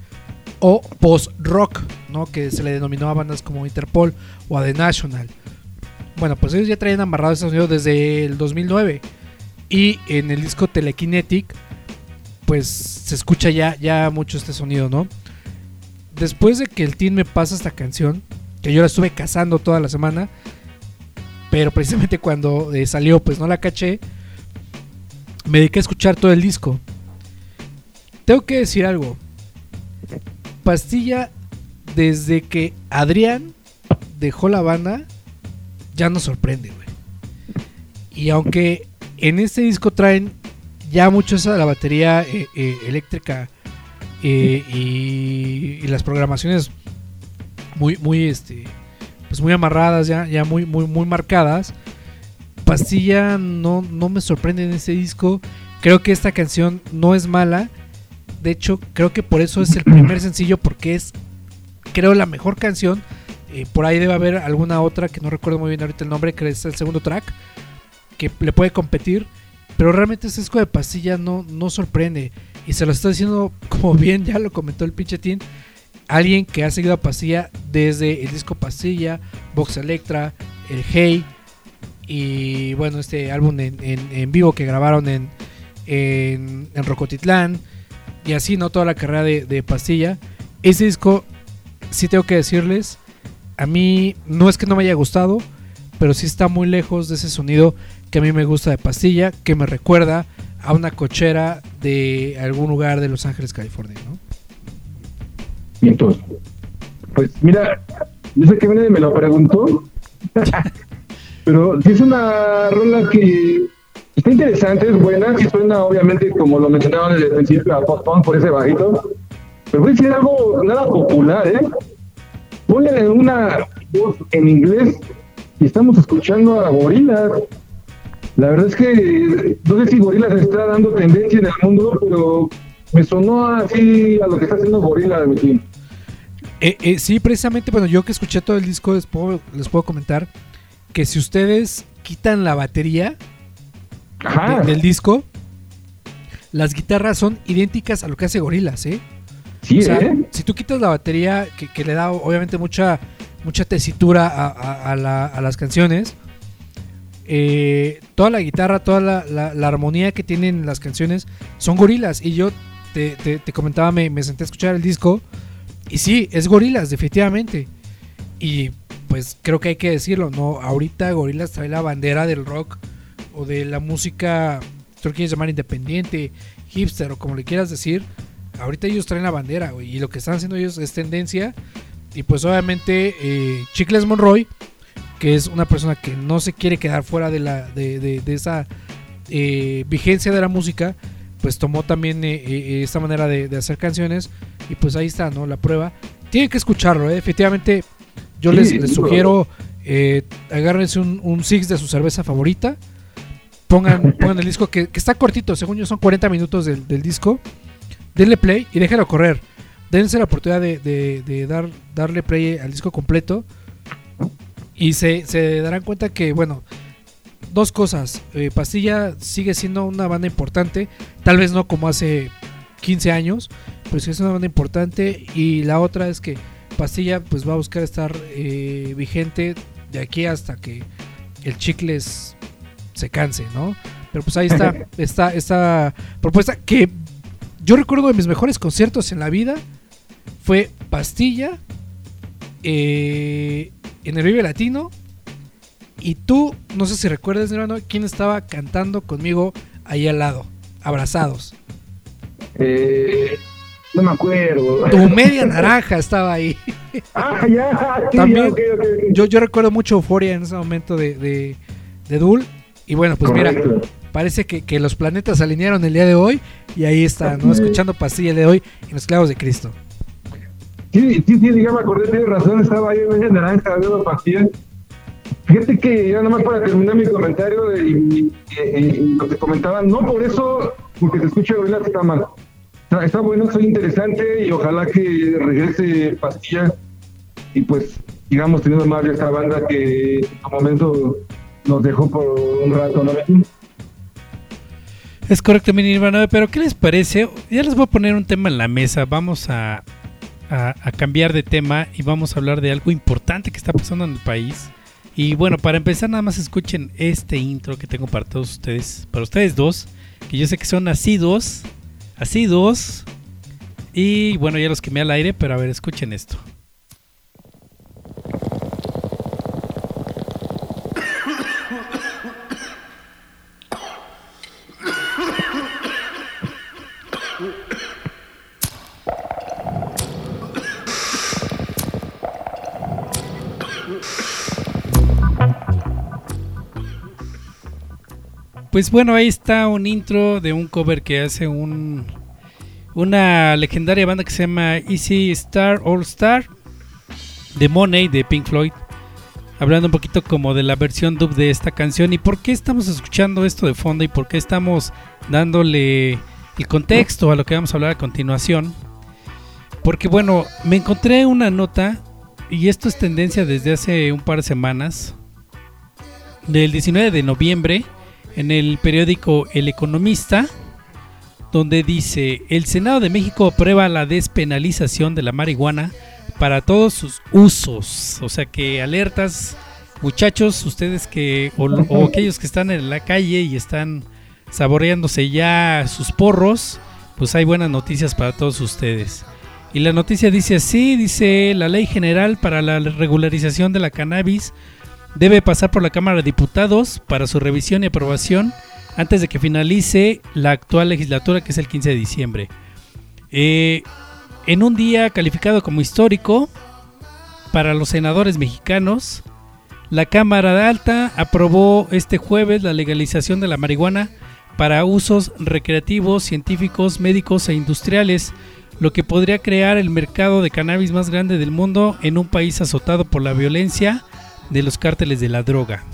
o post-rock, ¿no? Que se le denominó a bandas como Interpol o a The National. Bueno, pues ellos ya traían amarrado ese sonido desde el 2009 y en el disco Telekinetic pues se escucha ya, ya mucho este sonido, ¿no? Después de que el team me pasa esta canción, que yo la estuve cazando toda la semana, pero precisamente cuando eh, salió, pues no la caché, me dediqué a escuchar todo el disco. Tengo que decir algo. Pastilla, desde que Adrián dejó la banda, ya nos sorprende, güey. Y aunque en este disco traen ya mucho esa de la batería eh, eh, eléctrica eh, y, y las programaciones muy muy este pues muy amarradas ya ya muy muy muy marcadas. Pastilla no no me sorprende en este disco. Creo que esta canción no es mala. De hecho creo que por eso es el primer sencillo porque es creo la mejor canción. Eh, por ahí debe haber alguna otra que no recuerdo muy bien ahorita el nombre que es el segundo track que le puede competir. Pero realmente este disco de Pastilla no, no sorprende. Y se lo está diciendo, como bien ya lo comentó el pinche Tin, alguien que ha seguido a Pastilla desde el disco Pastilla, Vox Electra, el Hey y bueno, este álbum en, en- vivo que grabaron en, en, en Rocotitlán y así, ¿no? Toda la carrera de, de Pastilla. Ese disco, sí tengo que decirles, a mí no es que no me haya gustado, pero sí está muy lejos de ese sonido que a mí me gusta de Pastilla, que me recuerda a una cochera de algún lugar de Los Ángeles, California, ¿no? Bien, pues. Pues mira, yo sé que nadie me lo preguntó, pero sí es una rola que está interesante, es buena, sí suena obviamente como lo mencionaban desde el principio a post-punk por ese bajito, Pero voy a decir algo nada popular, ¿eh? Ponle una voz en inglés y estamos escuchando a Gorilas. La verdad es que no sé si Gorilas está dando tendencia en el mundo, pero me sonó así a lo que está haciendo Gorilas, mi tío. Eh, eh, sí, precisamente, bueno, yo que escuché todo el disco les puedo, les puedo comentar que si ustedes quitan la batería de- del disco, las guitarras son idénticas a lo que hace Gorilas, ¿eh? sí, O sea, ¿eh? si tú quitas la batería, que, que le da obviamente mucha, mucha tesitura a, a- a la- a las canciones, eh, toda la guitarra, toda la, armonía que tienen las canciones son gorilas. Y yo te, comentaba, me, senté a escuchar el disco, y sí, es gorilas, definitivamente. Y pues creo que hay que decirlo, ¿no? Ahorita gorilas trae la bandera del rock o de la música, tú lo quieres llamar independiente, hipster o como le quieras decir. Ahorita ellos traen la bandera, y lo que están haciendo ellos es tendencia. Y pues obviamente eh, Chicles Monroy, que es una persona que no se quiere quedar fuera de, la, de, de- de esa eh, vigencia de la música, pues tomó también eh, eh, esta manera de, de hacer canciones. Y pues ahí está, ¿no? La prueba. Tienen que escucharlo, ¿eh? efectivamente. Yo Sí, les, sugiero, eh, agárrense un, un Six de su cerveza favorita. Pongan, pongan el disco que, que está cortito, según yo son 40 minutos del, del disco. Denle play y déjenlo correr. Dense la oportunidad de, de- de dar, darle play al disco completo. Y se, se darán cuenta que, bueno, dos cosas. Eh, Pastilla sigue siendo una banda importante. Tal vez no como hace 15 años, pero sí es una banda importante. Y la otra es que Pastilla pues va a buscar estar eh, vigente de aquí hasta que el chicles se canse, ¿no? Pero pues ahí está, esta, esta propuesta que yo recuerdo de mis mejores conciertos en la vida fue Pastilla eh, en el Vive Latino y tú, no sé si recuerdas, hermano, quién estaba cantando conmigo ahí al lado, abrazados. Eh, no me acuerdo. Tu media naranja estaba ahí. Ah, ya. sí, También- ya. Yo, yo recuerdo mucho euforia en ese momento de, de, de Dul. Y bueno, pues mira, parece que, que los planetas se alinearon el día de hoy. Y ahí está, ¿no? Escuchando Pastilla el día de hoy en los clavos de Cristo. Sí, sí, sí, ya me acordé, tienes razón, estaba ahí en naranja viendo pastillas. Fíjate que ya nada más para terminar mi comentario y, y- lo que comentaban, no por eso, porque se escucha Gorillaz está mal. Está, bueno, está interesante y ojalá que regrese Pastilla y pues sigamos teniendo más de esta banda que en su momento nos dejó por un rato, ¿no? Es correcto, mi Nirvana, pero ¿qué les parece? Ya les voy a poner un tema en la mesa. Vamos a, a- cambiar de tema y vamos a hablar de algo importante que está pasando en el país. Y bueno, para empezar, nada más escuchen este intro que tengo para todos ustedes, para ustedes dos, que yo sé que son asiduos, asiduos. Y bueno, ya los quemé al aire, pero a ver, escuchen esto. Pues bueno, ahí está un intro de un cover que hace un una legendaria banda que se llama Easy Star All Star de Money de Pink Floyd. Hablando un poquito como de la versión dub de esta canción y por qué estamos escuchando esto de fondo y por qué estamos dándole el contexto a lo que vamos a hablar a continuación. Porque bueno, me encontré una nota y esto es tendencia desde hace un par de semanas del 19 de noviembre en el periódico El Economista, donde dice, el Senado de México aprueba la despenalización de la marihuana para todos sus usos. O sea que alertas, muchachos, ustedes que, o, o aquellos que están en la calle y están saboreándose ya sus porros, pues hay buenas noticias para todos ustedes. Y la noticia dice así, dice la ley general para la regularización de la cannabis debe pasar por la Cámara de Diputados para su revisión y aprobación antes de que finalice la actual legislatura, que es el 15 de diciembre. Eh, en un día calificado como histórico para los senadores mexicanos, la Cámara de Alta aprobó este jueves la legalización de la marihuana para usos recreativos, científicos, médicos e industriales, lo que podría crear el mercado de cannabis más grande del mundo en un país azotado por la violencia de los cárteles de la droga.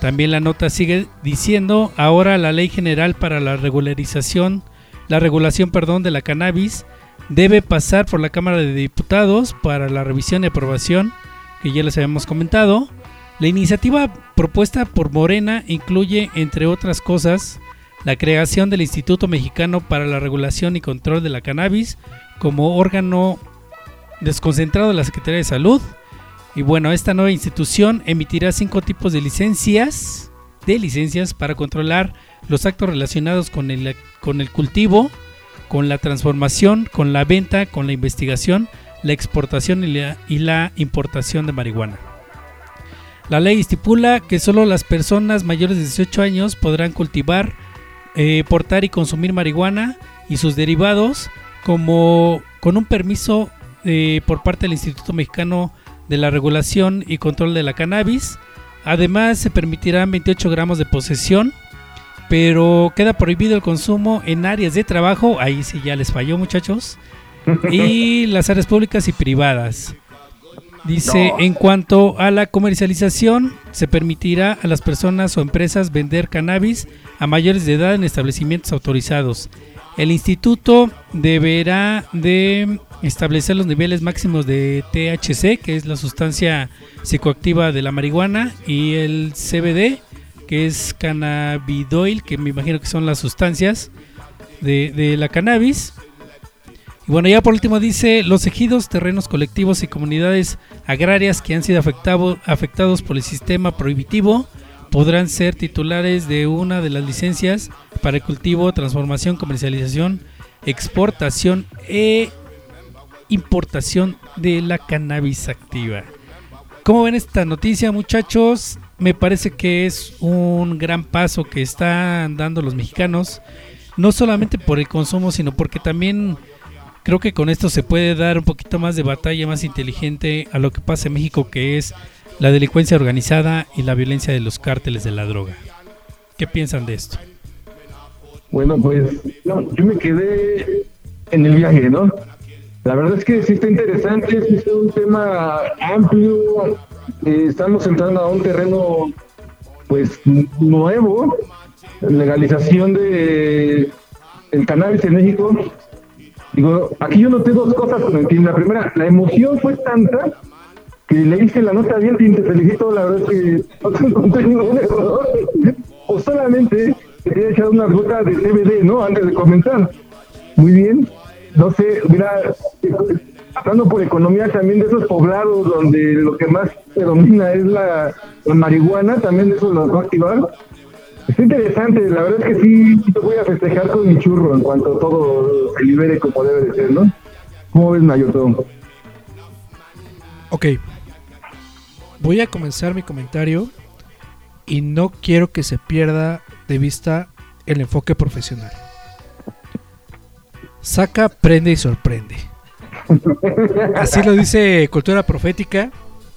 También la nota sigue diciendo, ahora la Ley General para la regularización, la regulación, perdón, de la cannabis debe pasar por la Cámara de Diputados para la revisión y aprobación, que ya les habíamos comentado. La iniciativa propuesta por Morena incluye, entre otras cosas, la creación del Instituto Mexicano para la Regulación y Control de la Cannabis como órgano desconcentrado de la Secretaría de Salud. Y bueno, esta nueva institución emitirá cinco tipos de licencias, de licencias para controlar los actos relacionados con el, con el cultivo, con la transformación, con la venta, con la investigación, la exportación y la, importación de marihuana. La ley estipula que solo las personas mayores de 18 años podrán cultivar, eh, portar y consumir marihuana y sus derivados como con un permiso eh, por parte del Instituto Mexicano de la Regulación y Control de la Cannabis. Además se permitirán 28 gramos de posesión, pero queda prohibido el consumo en áreas de trabajo, ahí sí ya les falló muchachos, y las áreas públicas y privadas. Dice, en cuanto a la comercialización, se permitirá a las personas o empresas vender cannabis a mayores de edad en establecimientos autorizados. El instituto deberá de establecer los niveles máximos de THC, que es la sustancia psicoactiva de la marihuana, y el CBD, que es cannabidoil, que me imagino que son las sustancias de, la cannabis. Y bueno, ya por último dice, los ejidos, terrenos colectivos y comunidades agrarias que han sido afectado- afectados por el sistema prohibitivo podrán ser titulares de una de las licencias para el cultivo, transformación, comercialización, exportación e importación de la cannabis activa. ¿Cómo ven esta noticia, muchachos? Me parece que es un gran paso que están dando los mexicanos, no solamente por el consumo, sino porque también creo que con esto se puede dar un poquito más de batalla más inteligente a lo que pasa en México, que es la delincuencia organizada y la violencia de los cárteles de la droga. ¿Qué piensan de esto? Bueno, pues no, yo me quedé en el viaje, ¿no? La verdad es que sí está interesante, sí es un tema amplio, eh, estamos entrando a un terreno pues nuevo, legalización de el cannabis en México. Digo, aquí yo noté dos cosas con el team. La primera, la emoción fue tanta que le hice la nota bien y te felicito, la verdad es que no te encontré ningún error. O solamente quería echar una gota de CBD, ¿no? Antes de comenzar. Muy bien. No sé, mira, hablando por economía también de esos poblados donde lo que más predomina es la, la marihuana, también eso lo va a activar. Está interesante, la verdad es que sí, voy a festejar con mi churro en cuanto todo se libere como debe de ser, ¿no? ¿Cómo ves, Mayotón? Ok. Voy a comenzar mi comentario y no quiero que se pierda de vista el enfoque profesional. Saca, prende y sorprende. Así lo dice Cultura Profética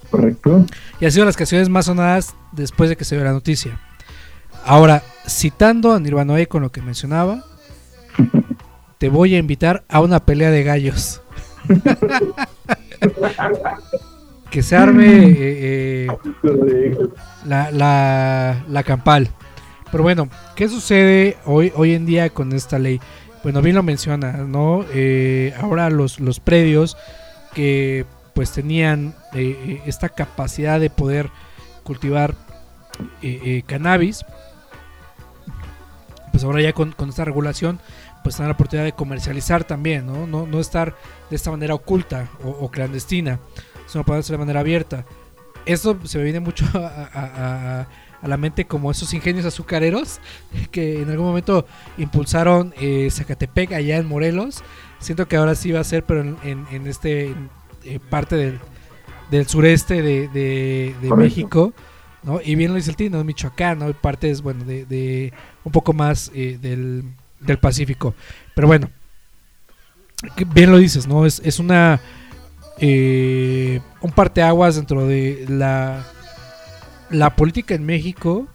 ¿Correcto? y ha sido las canciones más sonadas después de que se dio la noticia. Ahora, citando a Nirvanoe con lo que mencionaba, te voy a invitar a una pelea de gallos. que se arme eh, eh, la, la, la campal. Pero bueno, ¿qué sucede hoy, hoy en día con esta ley? Bueno, bien lo menciona, ¿no? Eh, ahora los, los predios que pues tenían eh, eh, esta capacidad de poder cultivar cannabis, pues ahora ya con, con esta regulación, pues tienen la oportunidad de comercializar también, ¿no? No, no estar de esta manera oculta o, clandestina, sino poder hacer de manera abierta. Esto se me viene mucho a- a la mente como esos ingenios azucareros que en algún momento impulsaron eh, Zacatepec allá en Morelos. Siento que ahora sí va a ser, pero en, en- en este eh, parte del, del sureste de, de-. México. ¿no? Y bien lo dice el Tino, Michoacán, ¿no? Partes, bueno, de, de un poco más eh, del, del Pacífico. Pero bueno, bien lo dices, ¿no? Es, es una un parteaguas dentro de la, la política en México.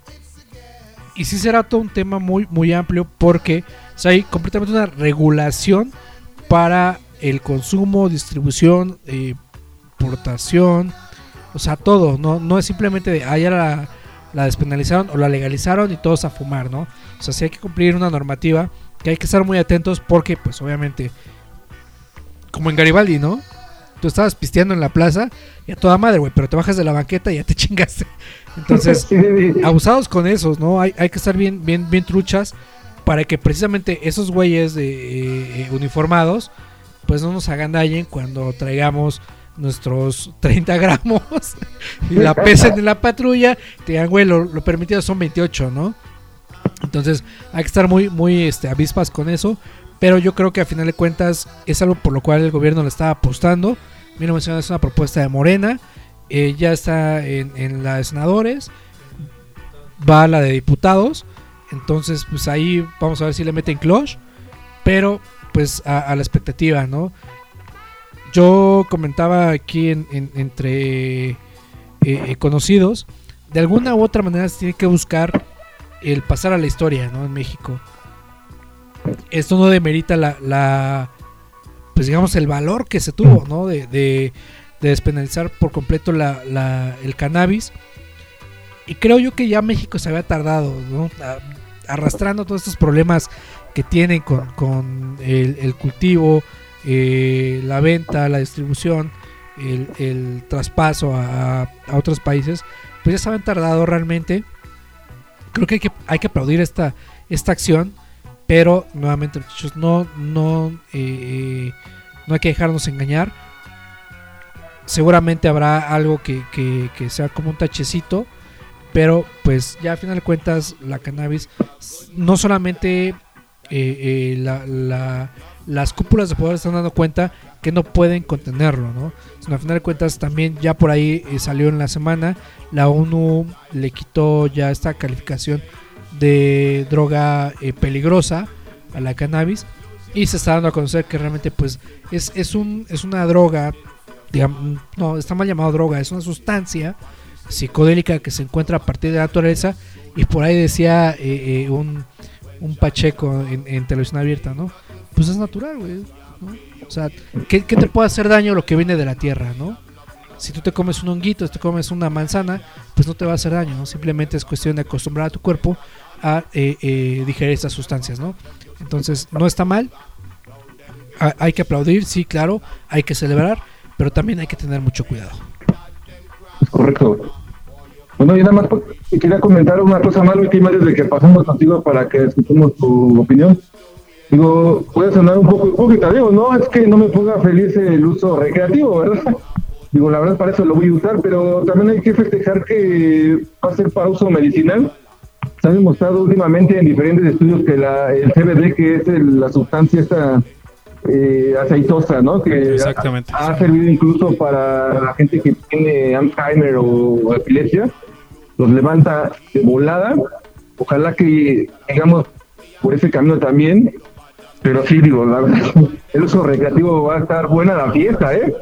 Y sí será todo un tema muy, muy amplio porque o sea, hay completamente una regulación para el consumo, distribución, eh, portación, o sea, todo, no, no es simplemente de, ah, la, la despenalizaron o la legalizaron y todos a fumar, ¿no? O sea, sí hay que cumplir una normativa que hay que estar muy atentos porque, pues obviamente, como en Garibaldi, ¿no? Tú estabas pisteando en la plaza y a toda madre, güey, pero te bajas de la banqueta y ya te chingaste. Entonces, abusados con esos, ¿no? Hay, hay que estar bien, bien, bien truchas para que precisamente esos güeyes de, eh, uniformados, pues no nos agandallen cuando traigamos nuestros 30 gramos y la pesen en la patrulla. Te digan, güey, lo, lo permitido son 28, ¿no? Entonces hay que estar muy, muy este, avispas con eso. Pero yo creo que a final de cuentas es algo por lo cual el gobierno le está apostando. Mira, mencioné, es una propuesta de Morena. Eh, ya está en, en la de senadores. Va a la de diputados. Entonces, pues ahí vamos a ver si le meten cloche. Pero, pues a, la expectativa, ¿no? Yo comentaba aquí en- en- entre eh, eh, conocidos. De alguna u otra manera se tiene que buscar el pasar a la historia, ¿no? En México. Esto no demerita la, la pues digamos el valor que se tuvo, ¿no? De- de despenalizar por completo la, la- el cannabis. Y creo yo que ya México se había tardado, arrastrando todos estos problemas que tienen con, con el, cultivo, eh, la venta, la distribución, el, traspaso a, otros países, pues ya se habían tardado realmente. Creo que hay que, hay que aplaudir esta, esta acción, pero nuevamente muchachos, no, no, eh, no hay que dejarnos engañar. Seguramente habrá algo que, que- sea como un tachecito, pero pues ya a final de cuentas la cannabis no solamente eh, eh, la- la- las cúpulas de poder están dando cuenta que no pueden contenerlo, ¿no? Sino a final de cuentas también ya por ahí eh, salió en la semana, la ONU le quitó ya esta calificación de droga peligrosa a la cannabis y se está dando a conocer que realmente pues es, es, un, es una droga, no, está mal llamado droga, es una sustancia psicodélica que se encuentra a partir de la naturaleza y por ahí decía eh, eh, un, un Pacheco en, televisión abierta, ¿no? Pues es natural, güey. ¿no? O sea, ¿qué, qué te puede hacer daño lo que viene de la tierra, no? Si tú te comes un honguito, si te comes una manzana, pues no te va a hacer daño, ¿no? Simplemente es cuestión de acostumbrar a tu cuerpo a eh, eh, digerir estas sustancias, ¿no? Entonces, no está mal. Ha- hay que aplaudir, sí, claro, hay que celebrar, pero también hay que tener mucho cuidado. Es correcto. Bueno, y nada más pues, quería comentar una cosa más última desde que pasamos contigo para que escuchemos tu opinión. Digo, puede sonar un poco hipócrita, digo, no, es que no me ponga feliz el uso recreativo, ¿verdad? Digo, la verdad para eso lo voy a usar, pero también hay que festejar que va a ser para uso medicinal. Se ha demostrado últimamente en diferentes estudios que la, el CBD, que es el- la sustancia esta eh, aceitosa, ¿no? Que Exactamente. ha, ha servido incluso para la gente que tiene Alzheimer o epilepsia, los levanta de volada. Ojalá que digamos por ese camino también, pero sí, digo, la verdad, el uso recreativo va a estar buena la fiesta, ¿eh?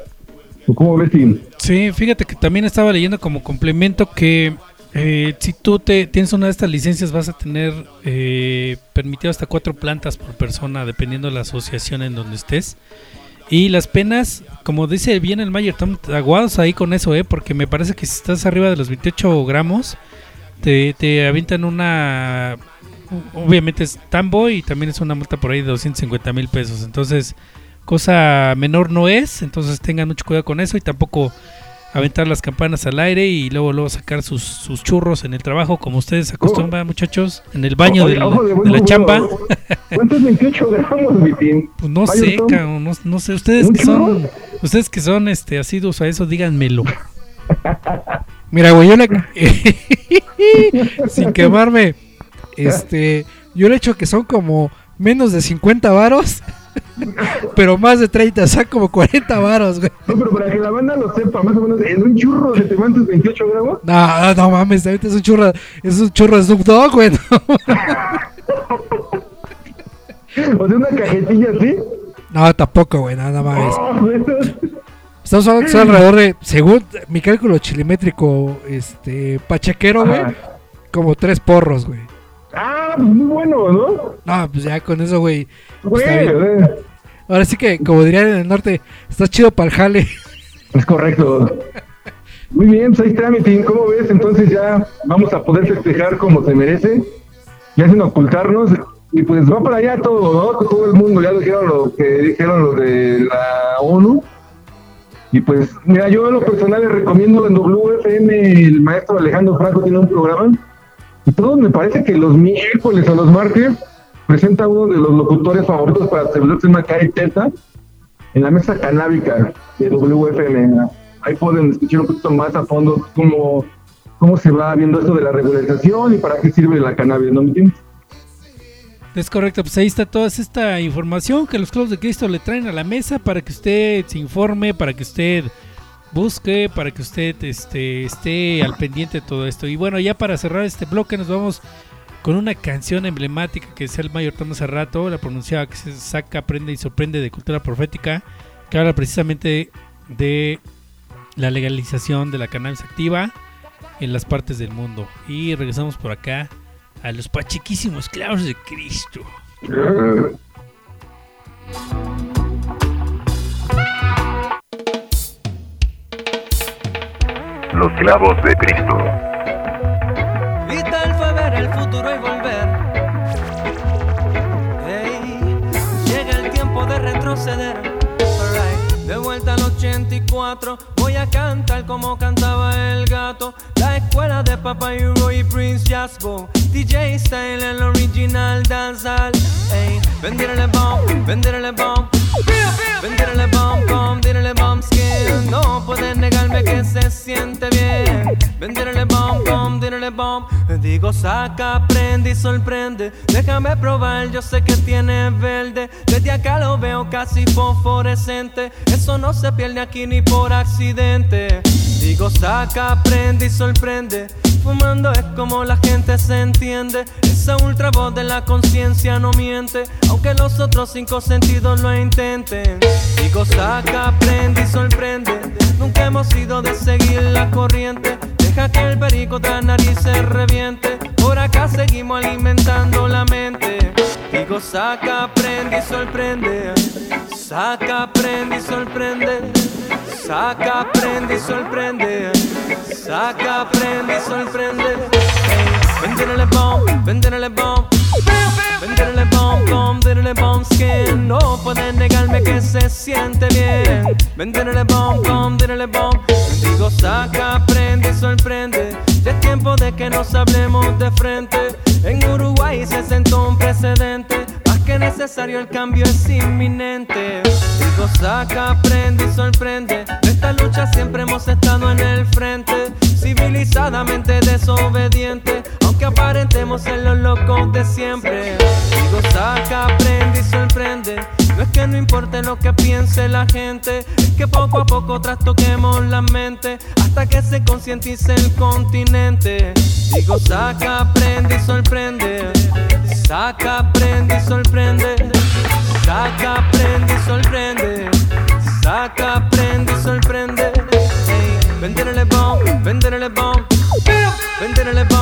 ¿O ¿Cómo ves, Tim? Sí, fíjate que también estaba leyendo como complemento que eh, si tú te tienes una de estas licencias vas a tener eh, permitido hasta cuatro plantas por persona dependiendo de la asociación en donde estés. Y las penas, como dice bien el Mayer, están aguados ahí con eso, ¿eh? porque me parece que si estás arriba de los 28 gramos, te, te avientan una... Obviamente es tambo y también es una multa por ahí de 250 mil pesos. Entonces, cosa menor no es, entonces tengan mucho cuidado con eso y tampoco aventar las campanas al aire y luego luego sacar sus, sus churros en el trabajo como ustedes acostumbran muchachos en el baño Oye, del- ojo, de la chamba ¿Cuántos 28 gramos, pues no Vaya, sé cabrón, no, no sé ustedes ¿Un que son ustedes que son este asiduos a eso díganmelo Mira, güey, yo le... Sin quemarme. Este... Yo le he hecho que son como menos de 50 varos. Pero más de 30, o sea, como 40 varos, güey. No, pero para que la banda lo sepa, más o menos, en un churro se te van tus 28 gramos. No, no, no mames, ahorita es un churro, es un churro de Snoop Dogg, güey. no. O sea, una cajetilla así. No, tampoco, güey, nada más. Oh, Estamos hablando que son alrededor de, según mi cálculo chilimétrico, este, pachequero, güey, como tres porros, güey. Ah, pues muy bueno, ¿no? No, pues ya con eso, güey. Güey, eh, Ahora sí que, como dirían en el norte, está chido para el jale. Es correcto. Muy bien, pues ahí. ¿Cómo ves? Entonces ya vamos a poder festejar como se merece, ya sin ocultarnos. Y pues va para allá todo, ¿no? Todo el mundo, ya dijeron lo que dijeron los de la ONU. Y pues, mira, yo en lo personal les recomiendo en WFM, el maestro Alejandro Franco tiene un programa. Y todos me parece que los miércoles o los martes presenta uno de los locutores favoritos para celebrar una Teta en la mesa canábica de WFM. Ahí pueden escuchar un poquito más a fondo cómo, cómo se va viendo esto de la regularización y para qué sirve la cannabis, ¿no? ¿Me entiendes? Es correcto, pues ahí está toda esta información que los clavos de Cristo le traen a la mesa para que usted se informe, para que usted busque, para que usted este, esté al pendiente de todo esto. Y bueno, ya para cerrar este bloque nos vamos con una canción emblemática que es el mayor hace rato, la pronunciaba que se saca, aprende y sorprende de cultura profética, que habla precisamente de la legalización de la cannabis activa en las partes del mundo. Y regresamos por acá a los pachiquísimos clavos de Cristo. Los clavos de Cristo. Futuro y volver. Ey, llega el tiempo de retroceder. De vuelta al 84, voy a cantar como cantaba el gato. La escuela de Papa y Roy Prince Jasbo. DJ Style, el original dancehall. Ey, venderle bomb, venderle bomb. Venderle bomb, bomb, venderle bomb skin. No puedes negarme que se siente bien. Venderle bomb, bomb, venderle bomb. Digo, saca, aprende y sorprende. Déjame probar, yo sé que tiene verde. Desde acá lo veo casi fosforescente. Eso no se pierde aquí ni por accidente. Digo, saca, aprende y sorprende. Fumando es como la gente se entiende. Esa ultra voz de la conciencia no miente. Aunque los otros cinco sentidos lo intenten. Digo, saca, aprende y sorprende. Nunca hemos sido de seguir la corriente. Deja que el perico la nariz se reviente. Por acá seguimos alimentando la mente. Digo, saca, aprende y sorprende. Saca, aprende y sorprende. Saca, aprende y sorprende. Saca, aprende y sorprende. Venderle bomb, venderle bomb. Venderle bomb, bomb, venderle bomb skin. No pueden negarme que se siente bien. Venderle bomb, bomb, venderle bomb. Digo, saca, aprende y sorprende. Ya es tiempo de que nos hablemos de frente. En Uruguay se sentó un precedente. Que necesario, el cambio es inminente. Digo, saca, aprende y sorprende. De esta lucha siempre hemos estado en el frente. Civilizadamente desobediente. Aunque aparentemos ser los locos de siempre. Digo, saca, aprende y sorprende. No es que no importe lo que piense la gente. Es que poco a poco trastoquemos la mente. Hasta que se concientice el continente. Digo, saca, aprende y sorprende. Saca, aprende y sorprende. Saca, aprende y sorprende. Saca, aprende y sorprende. Ey, Venderle bomb, venderle bomb. Venderle bomb,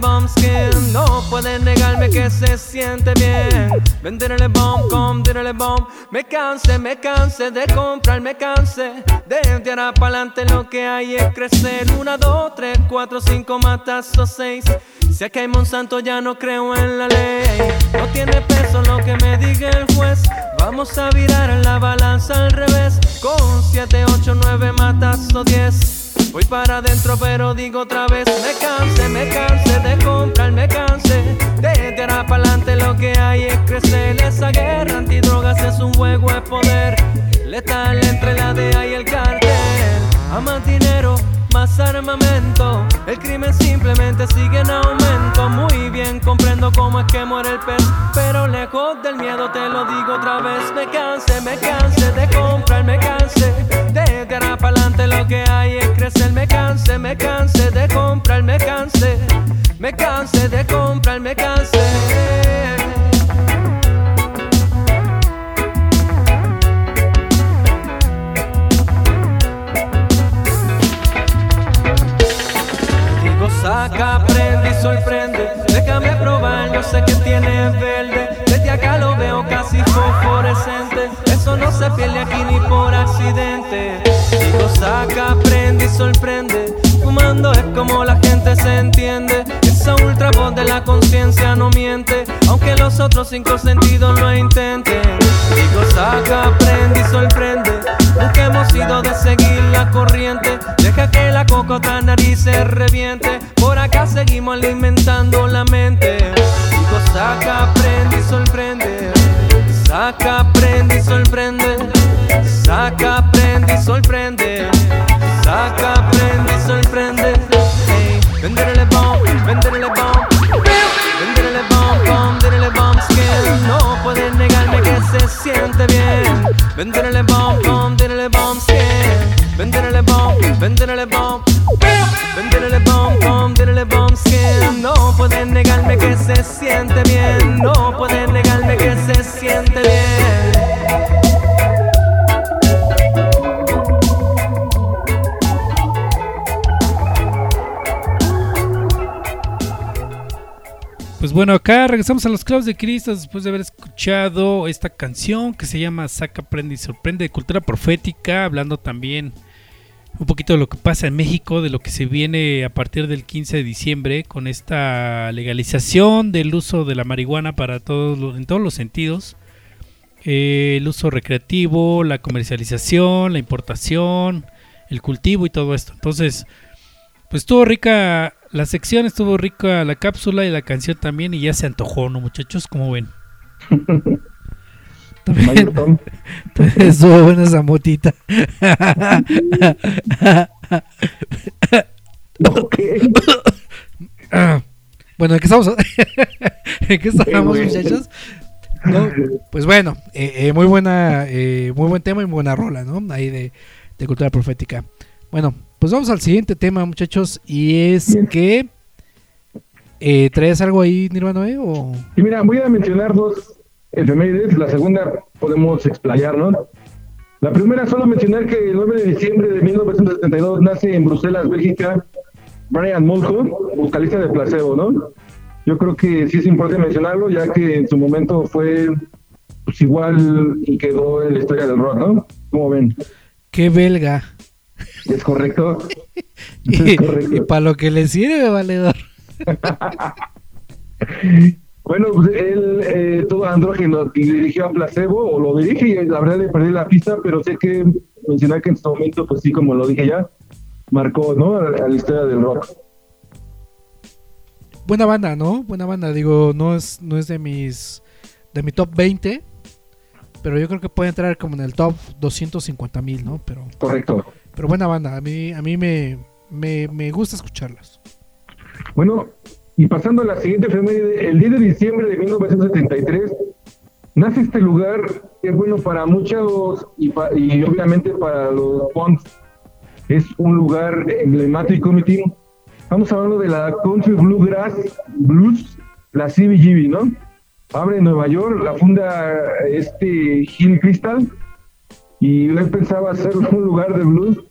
bomb skin. No pueden negarme que se siente bien. Venderle bomb, com, venderle bomb. Me canse, me canse de comprar, me canse. De ahora para adelante lo que hay es crecer. Una, dos, tres, cuatro, cinco, matazos, seis. Si aquí hay Monsanto ya no creo en la ley. No tiene peso lo que me diga el juez. Vamos a virar la balanza al revés. Con 7, 8, 9 matazo 10. Voy para adentro pero digo otra vez Me canse, me canse de comprar, me canse De ahora para adelante lo que hay es crecer Esa guerra antidrogas es un juego de poder. Letal entre la DEA y el cartel. A más dinero, más armamento. El crimen simplemente sigue en aumento. Muy bien comprendo cómo es que muere el pez Pero lejos del miedo te lo digo otra vez. Me canse, me canse de comprar, me canse De ahora para lo que hay es crecer Me canse, me canse de comprar, me canse Me canse de comprar, me canse Digo, saca, aprende y sorprende. Déjame probar, yo sé que tiene verde. Desde acá lo veo casi fosforescente. Por accidente. Digo, saca, prende y sorprende. Fumando es como la gente se entiende. Esa ultra voz de la conciencia no miente, aunque los otros cinco sentidos lo intenten. Digo, saca, prende y sorprende. Nunca hemos ido de seguir la corriente. Deja que la cocota nariz se reviente. Por acá seguimos alimentando la mente. Digo, saca, prende y sorprende. Saca, prende y sorprende. Saca, prende y sorprende. Saca, prende y sorprende. Hey, venderle bomb, venderle bomb. Venderle bomb, bomb, venderle bomb skin. No puedes negarme que se siente bien. Venderle bomb, bomb, venderle bomb skin. Venderle bomb, venderle bomb. Venderle bomb, bomb, venderle bomb skin. No puedes negarme que se siente bien. No puedes Pues bueno, acá regresamos a los clavos de Cristo después de haber escuchado esta canción que se llama Saca, Prende y Sorprende de cultura profética, hablando también un poquito de lo que pasa en México, de lo que se viene a partir del 15 de diciembre con esta legalización del uso de la marihuana para todos en todos los sentidos. Eh, el uso recreativo, la comercialización, la importación, el cultivo y todo esto. Entonces, pues estuvo rica la sección, estuvo rica la cápsula y la canción también y ya se antojó, ¿no muchachos? ¿Cómo ven? Tom. Estuvo buena esa motita. Ah, bueno, ¿en qué estamos? ¿En qué estábamos, güey. muchachos? No, pues bueno, eh, eh, muy buena, eh, muy buen tema y muy buena rola, ¿no? Ahí de, de cultura profética. Bueno, pues vamos al siguiente tema, muchachos, y es Bien. que eh, traes algo ahí, Nirvana, eh? O Y mira, voy a mencionar dos efemérides. La segunda podemos explayar, ¿no? La primera, solo mencionar que el 9 de diciembre de 1972 nace en Bruselas, Bélgica, Brian Molko, vocalista de Placebo, ¿no? Yo creo que sí es importante mencionarlo, ya que en su momento fue pues igual y quedó en la historia del rock, ¿no? Como ven, qué belga. es correcto. Y, Es correcto. para lo que le sirve, valedor. Bueno, pues él eh, todo andrógeno y dirigió a Placebo, o lo dirige, y la verdad le perdí la pista, pero sé que mencionar que en su momento, pues sí, como lo dije ya, marcó, ¿no? A, a la historia del rock. Buena banda, ¿no? Buena banda. Digo, no es, no es de mis. de mi top 20. Pero yo creo que puede entrar como en el top 250 mil, ¿no? Pero, Correcto. Pero buena banda. A mí, a mí me, me, me gusta escucharlas. Bueno, y pasando a la siguiente efeméride, el 10 de diciembre de 1973, nace este lugar que es bueno para muchos y, pa- y obviamente para los punks. Es un lugar emblemático, mi team. Estamos hablando de la Country Bluegrass Blues, la CBGB, ¿no? Abre en Nueva York, la funda este Gil Crystal y él pensaba hacer un lugar de blues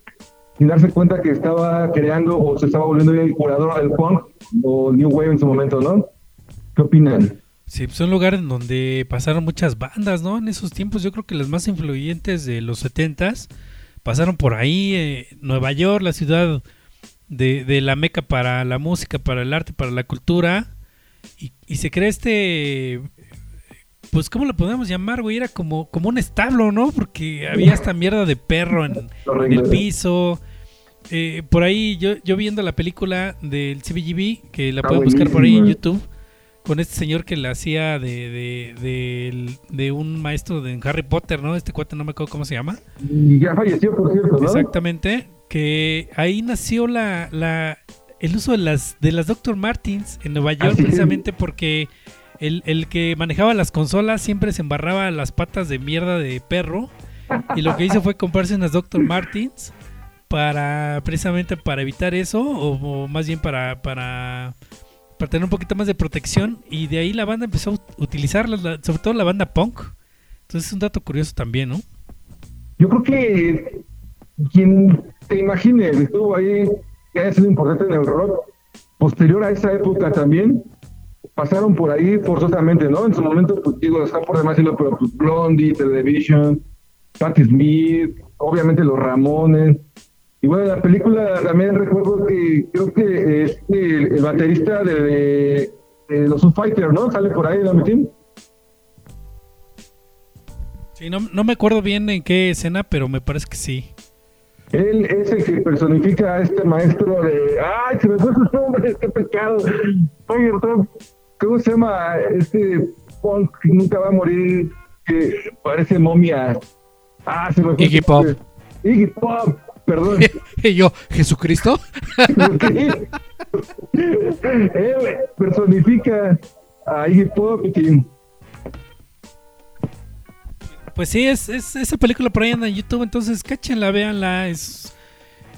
sin darse cuenta que estaba creando o se estaba volviendo el curador del punk o New Wave en su momento, ¿no? ¿Qué opinan? Sí, pues un lugar en donde pasaron muchas bandas, ¿no? En esos tiempos yo creo que las más influyentes de los 70s pasaron por ahí. eh, Nueva York, la ciudad de, de la meca para la música, para el arte, para la cultura. Y, y se crea este... Pues, ¿cómo lo podemos llamar, güey? Era como, como un establo, ¿no? Porque había esta mierda de perro en, en el piso. Eh, por ahí, yo, yo viendo la película del CBGB, que la pueden buscar por ahí en. YouTube, con este señor que la hacía de, de, del- de un maestro de Harry Potter, ¿no? Este cuate no me acuerdo cómo se llama. Y ya falleció, por cierto, ¿no? Exactamente. Que ahí nació la, la el uso de las de las Dr. Martins en Nueva York Así es. precisamente porque el, el que manejaba las consolas siempre se embarraba las patas de mierda de perro y lo que hizo fue comprarse unas Dr. Martins para precisamente para evitar eso o, más bien para, para tener un poquito más de protección y de ahí la banda empezó a ut- utilizarlas, la- sobre todo la banda punk. Entonces es un dato curioso también, ¿no? Yo creo que quien te imagine que estuvo ahí, que haya sido importante en el rock, posterior a esa época también, pasaron por ahí forzosamente, ¿no? En su momento, pues digo, está por demás pero pues Blondie, Television, Patti Smith, obviamente los Ramones. Y bueno, la película también recuerdo que creo que este, el, el baterista de, de- de los Foo Fighters, ¿no? Sale por ahí, ¿no, Mitín? Sí, no, no me acuerdo bien en qué escena, pero me parece que sí. Él es el que personifica a este maestro de. ¡Ay, se me fue su nombre! ¡Qué pecado! Oye, ¿cómo se llama este punk que nunca va a morir? Que parece momia. ¡Ah, se me fue! Iggy. Pop. Iggy Pop, perdón. y yo, ¿Jesucristo? Él personifica a Iggy Pop y Pues sí, es, es- esa película por ahí anda en YouTube, entonces cáchenla, véanla. Es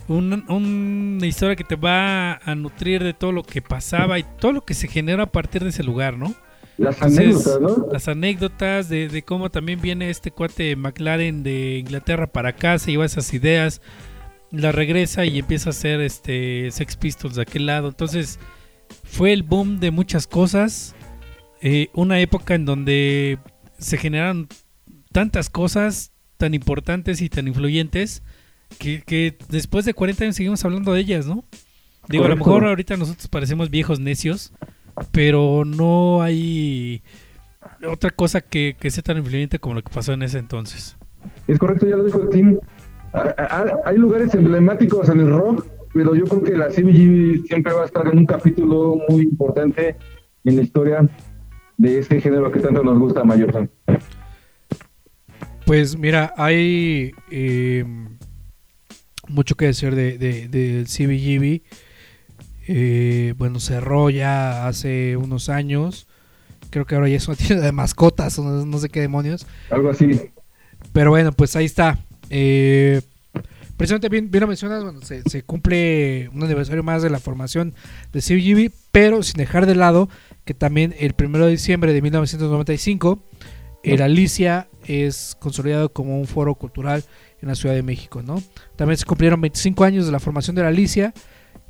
un- una historia que te va a nutrir de todo lo que pasaba y todo lo que se genera a partir de ese lugar, ¿no? las Entonces, anécdotas, ¿no? Las anécdotas de, de cómo también viene este cuate McLaren de Inglaterra para acá, se lleva esas ideas, la regresa y empieza a hacer este Sex Pistols de aquel lado. Entonces fue el boom de muchas cosas, eh, una época en donde se generaron tantas cosas tan importantes y tan influyentes que, que después de 40 años seguimos hablando de ellas, ¿no? Digo, a lo mejor ahorita nosotros parecemos viejos necios, pero no hay otra cosa que, que sea tan influyente como lo que pasó en ese entonces. Es correcto, ya lo dijo Tim. Hay lugares emblemáticos en el rock, pero yo creo que la CBGB siempre va a estar en un capítulo muy importante en la historia de este género que tanto nos gusta, Mayor. Pues mira, hay eh, mucho que decir de, de- del CBGB. Eh, bueno, cerró ya hace unos años. Creo que ahora ya es una tienda de mascotas o no, no sé qué demonios. Algo así. Pero bueno, pues ahí está. Eh, precisamente bien, bien lo mencionas, bueno, se, se cumple un aniversario más de la formación de CBGB, pero sin dejar de lado que también el 1 de diciembre de 1995 el Alicia es consolidado como un foro cultural en la Ciudad de México, ¿no? También se cumplieron 25 años de la formación de la Alicia,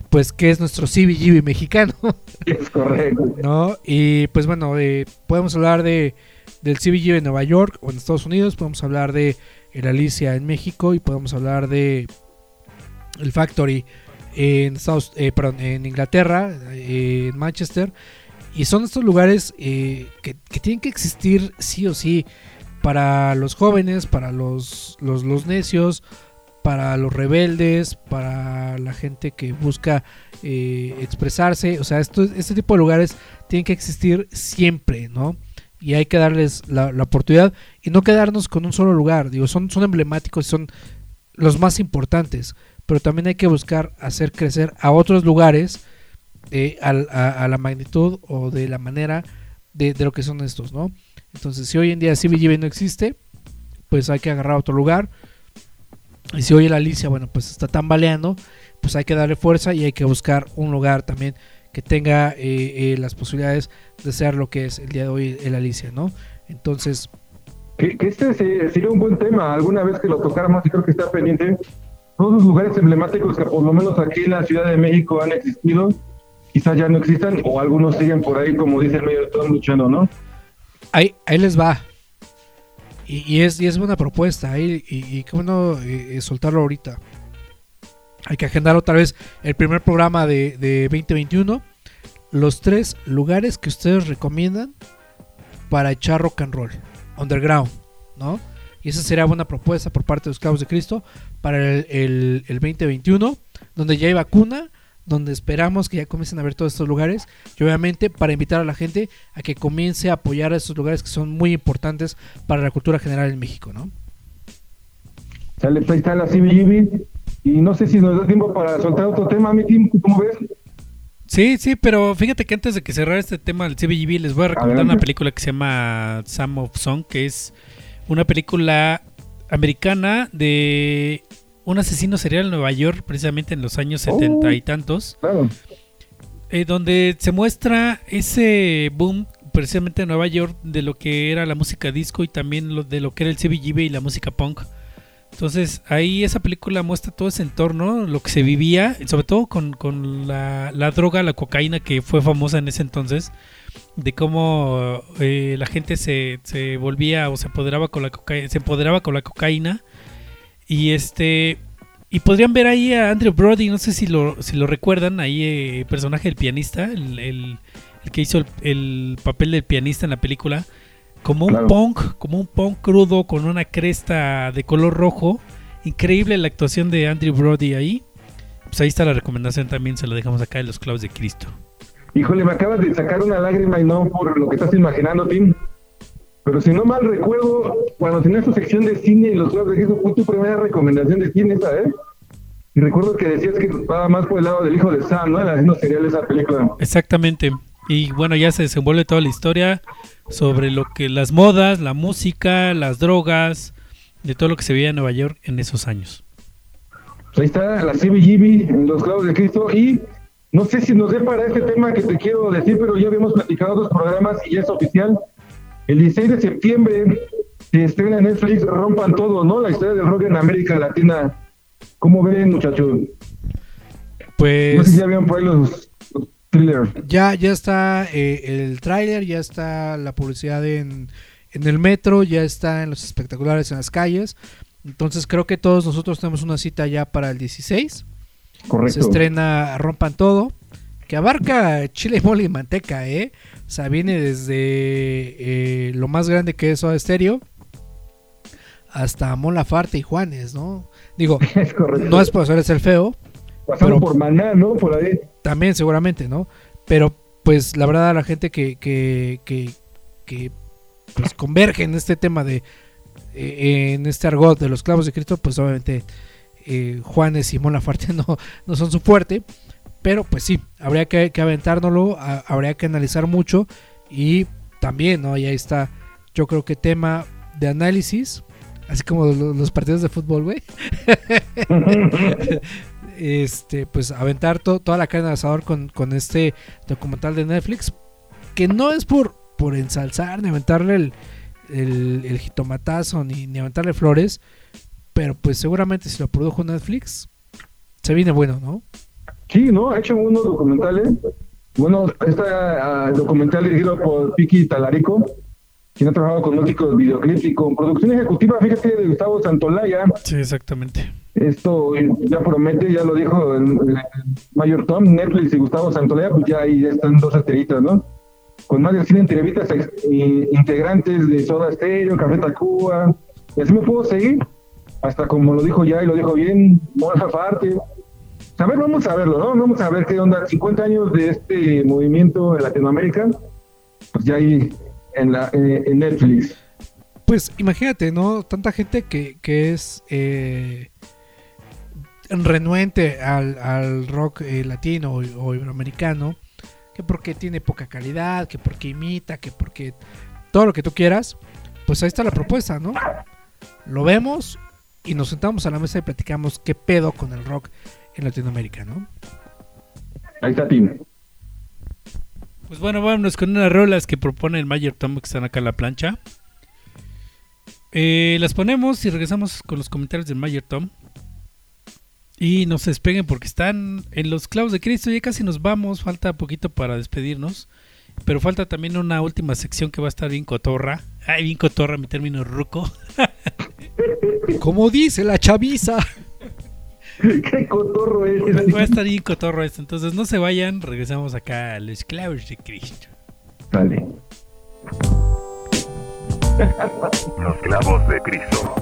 pues que es nuestro CBGB mexicano. Es correcto. ¿no? Y pues bueno, eh, podemos hablar de del CBG en Nueva York o en Estados Unidos, podemos hablar de el Alicia en México y podemos hablar de el Factory en Estados, eh, perdón, en Inglaterra, eh, en Manchester. Y son estos lugares eh, que, que tienen que existir sí o sí para los jóvenes, para los, los, los necios, para los rebeldes, para la gente que busca eh, expresarse. O sea, esto, este tipo de lugares tienen que existir siempre, ¿no? Y hay que darles la, la oportunidad y no quedarnos con un solo lugar. Digo, son, son emblemáticos, son los más importantes, pero también hay que buscar hacer crecer a otros lugares eh, a, a la magnitud o de la manera de, de lo que son estos, ¿no? Entonces, si hoy en día CBGB no existe, pues hay que agarrar otro lugar. Y si hoy la Alicia, bueno, pues está tambaleando, pues hay que darle fuerza y hay que buscar un lugar también que tenga eh, eh, las posibilidades de ser lo que es el día de hoy el Alicia, ¿no? Entonces, Que, que este se- sería un buen tema, alguna vez que lo tocáramos creo que está pendiente. Todos los lugares emblemáticos que por lo menos aquí en la Ciudad de México han existido, quizás ya no existan o algunos siguen por ahí, como dice el medio, están luchando, ¿no? Ahí, ahí les va. Y, es, y es buena propuesta, ahí, y, y qué bueno eh, eh, soltarlo ahorita. Hay que agendar otra vez el primer programa de, de 2021. Los tres lugares que ustedes recomiendan para echar rock and roll, underground, ¿no? Y esa sería buena propuesta por parte de los Cabos de Cristo para el, el- el 2021, donde ya hay vacuna, donde esperamos que ya comiencen a ver todos estos lugares y obviamente para invitar a la gente a que comience a apoyar a estos lugares que son muy importantes para la cultura general en México, ¿no? Sale, pues, ahí está la CBGB. Y no sé si nos da tiempo para soltar otro tema, mi team, ¿cómo ves? Sí, sí, pero fíjate que antes de que cerrar este tema del CBGB, les voy a recomendar Adelante. una película que se llama Sam of Song, que es una película americana de un asesino serial en Nueva York, precisamente en los años Oh. setenta y tantos, Claro. eh, donde se muestra ese boom precisamente en Nueva York de lo que era la música disco y también lo, de lo que era el CBGB y la música punk. Entonces ahí esa película muestra todo ese entorno, lo que se vivía, sobre todo con, con la, la droga, la cocaína que fue famosa en ese entonces. de cómo eh, la gente se, se volvía o se apoderaba con la cocaína, se empoderaba con la cocaína y este y podrían ver ahí a Andrew Brody, no sé si lo, si lo recuerdan, ahí eh, el personaje del pianista, el, el- el que hizo el, el papel del pianista en la película, como un Claro. punk, como un punk crudo con una cresta de color rojo. Increíble la actuación de Andrew Brody ahí. Pues ahí está la recomendación también, se la dejamos acá en los clavos de Cristo. Híjole, me acabas de sacar una lágrima y no por lo que estás imaginando, Tim. Pero si no mal recuerdo, cuando tenías tu sección de cine y los juegos de Jesús, fue tu primera recomendación de cine esa, ¿eh? Y recuerdo que decías que estaba más por el lado del hijo de Sam, ¿no? Asesino serial de esa película. Exactamente. Y bueno, ya se desenvuelve toda la historia sobre lo que las modas, la música, las drogas, de todo lo que se veía en Nueva York en esos años. Pues ahí está la CBGB en los clavos de Cristo y no sé si nos dé para este tema que te quiero decir, pero ya habíamos platicado dos programas y ya es oficial. El 16 de septiembre se estrena en Netflix Rompan Todo, ¿no? La historia del rock en América Latina. ¿Cómo ven, muchachos? No sé Pues si ya vieron por ahí los, los thrillers. ya, ya está eh, el tráiler, ya está la publicidad en, en el metro, ya está en los espectaculares en las calles. Entonces creo que todos nosotros tenemos una cita ya para el 16. Se Correcto. estrena Rompan Todo, que abarca chile, mole y manteca, ¿eh? O sea, viene desde eh, lo más grande que es Soda Stereo hasta Mon Laferte y Juanes, ¿no? Digo, Es no es por hacerles el feo, pero- por Maná, ¿no? Por ahí. también seguramente, ¿no? Pero pues la verdad la gente que, que, que, que, pues converge en este tema de eh, en este argot de los clavos de Cristo, pues obviamente eh, Juanes y Mon Laferte no, no son su fuerte, pero pues sí, habría que, que aventárnoslo, a- habría que analizar mucho y también, ¿no? Y ahí está, yo creo que tema de análisis, así como lo- los partidos de fútbol, güey. este, pues aventar to- toda la carne al asador con, con este documental de Netflix, que no es por, por ensalzar, ni aventarle el, el, el jitomatazo, ni, ni aventarle flores, pero pues seguramente si lo produjo Netflix, se viene bueno, ¿no? Sí, ¿no? Ha hecho unos documentales. Bueno, está documental dirigido por Piki Talarico, quien ha trabajado con músicos videoclips y con producción ejecutiva, fíjate, de Gustavo Santolaya. Sí, exactamente. Esto ya promete, ya lo dijo el, el Mayor Tom, Netflix y Gustavo Santolaya, pues ya ahí están dos estrellitas, ¿no? Con más de 100 entrevistas integrantes de Soda Stereo, Café Tacuba, y así me puedo seguir, hasta como lo dijo ya y lo dijo bien, Moja Farte. A ver, vamos a verlo, ¿no? Vamos a ver qué onda. 50 años de este movimiento en Latinoamérica, pues ya ahí en, la, eh, en Netflix. Pues imagínate, ¿no? Tanta gente que, que es eh, renuente al, al rock eh, latino o, o iberoamericano, que porque tiene poca calidad, que porque imita, que porque todo lo que tú quieras, pues ahí está la propuesta, ¿no? Lo vemos y nos sentamos a la mesa y platicamos qué pedo con el rock en Latinoamérica, ¿no? Ahí está Tim. Pues bueno, vámonos con unas rolas que propone el Mayor Tom que están acá en la plancha. Eh, las ponemos y regresamos con los comentarios del Mayor Tom. Y no se despeguen porque están en los clavos de Cristo. Ya casi nos vamos. Falta poquito para despedirnos. Pero falta también una última sección que va a estar bien cotorra. Ay, bien cotorra, mi término ruco. Como dice la chaviza. Qué cotorro es. Va a estar bien cotorro esto. Entonces no se vayan. Regresamos acá a los clavos de Cristo. Dale. Los clavos de Cristo.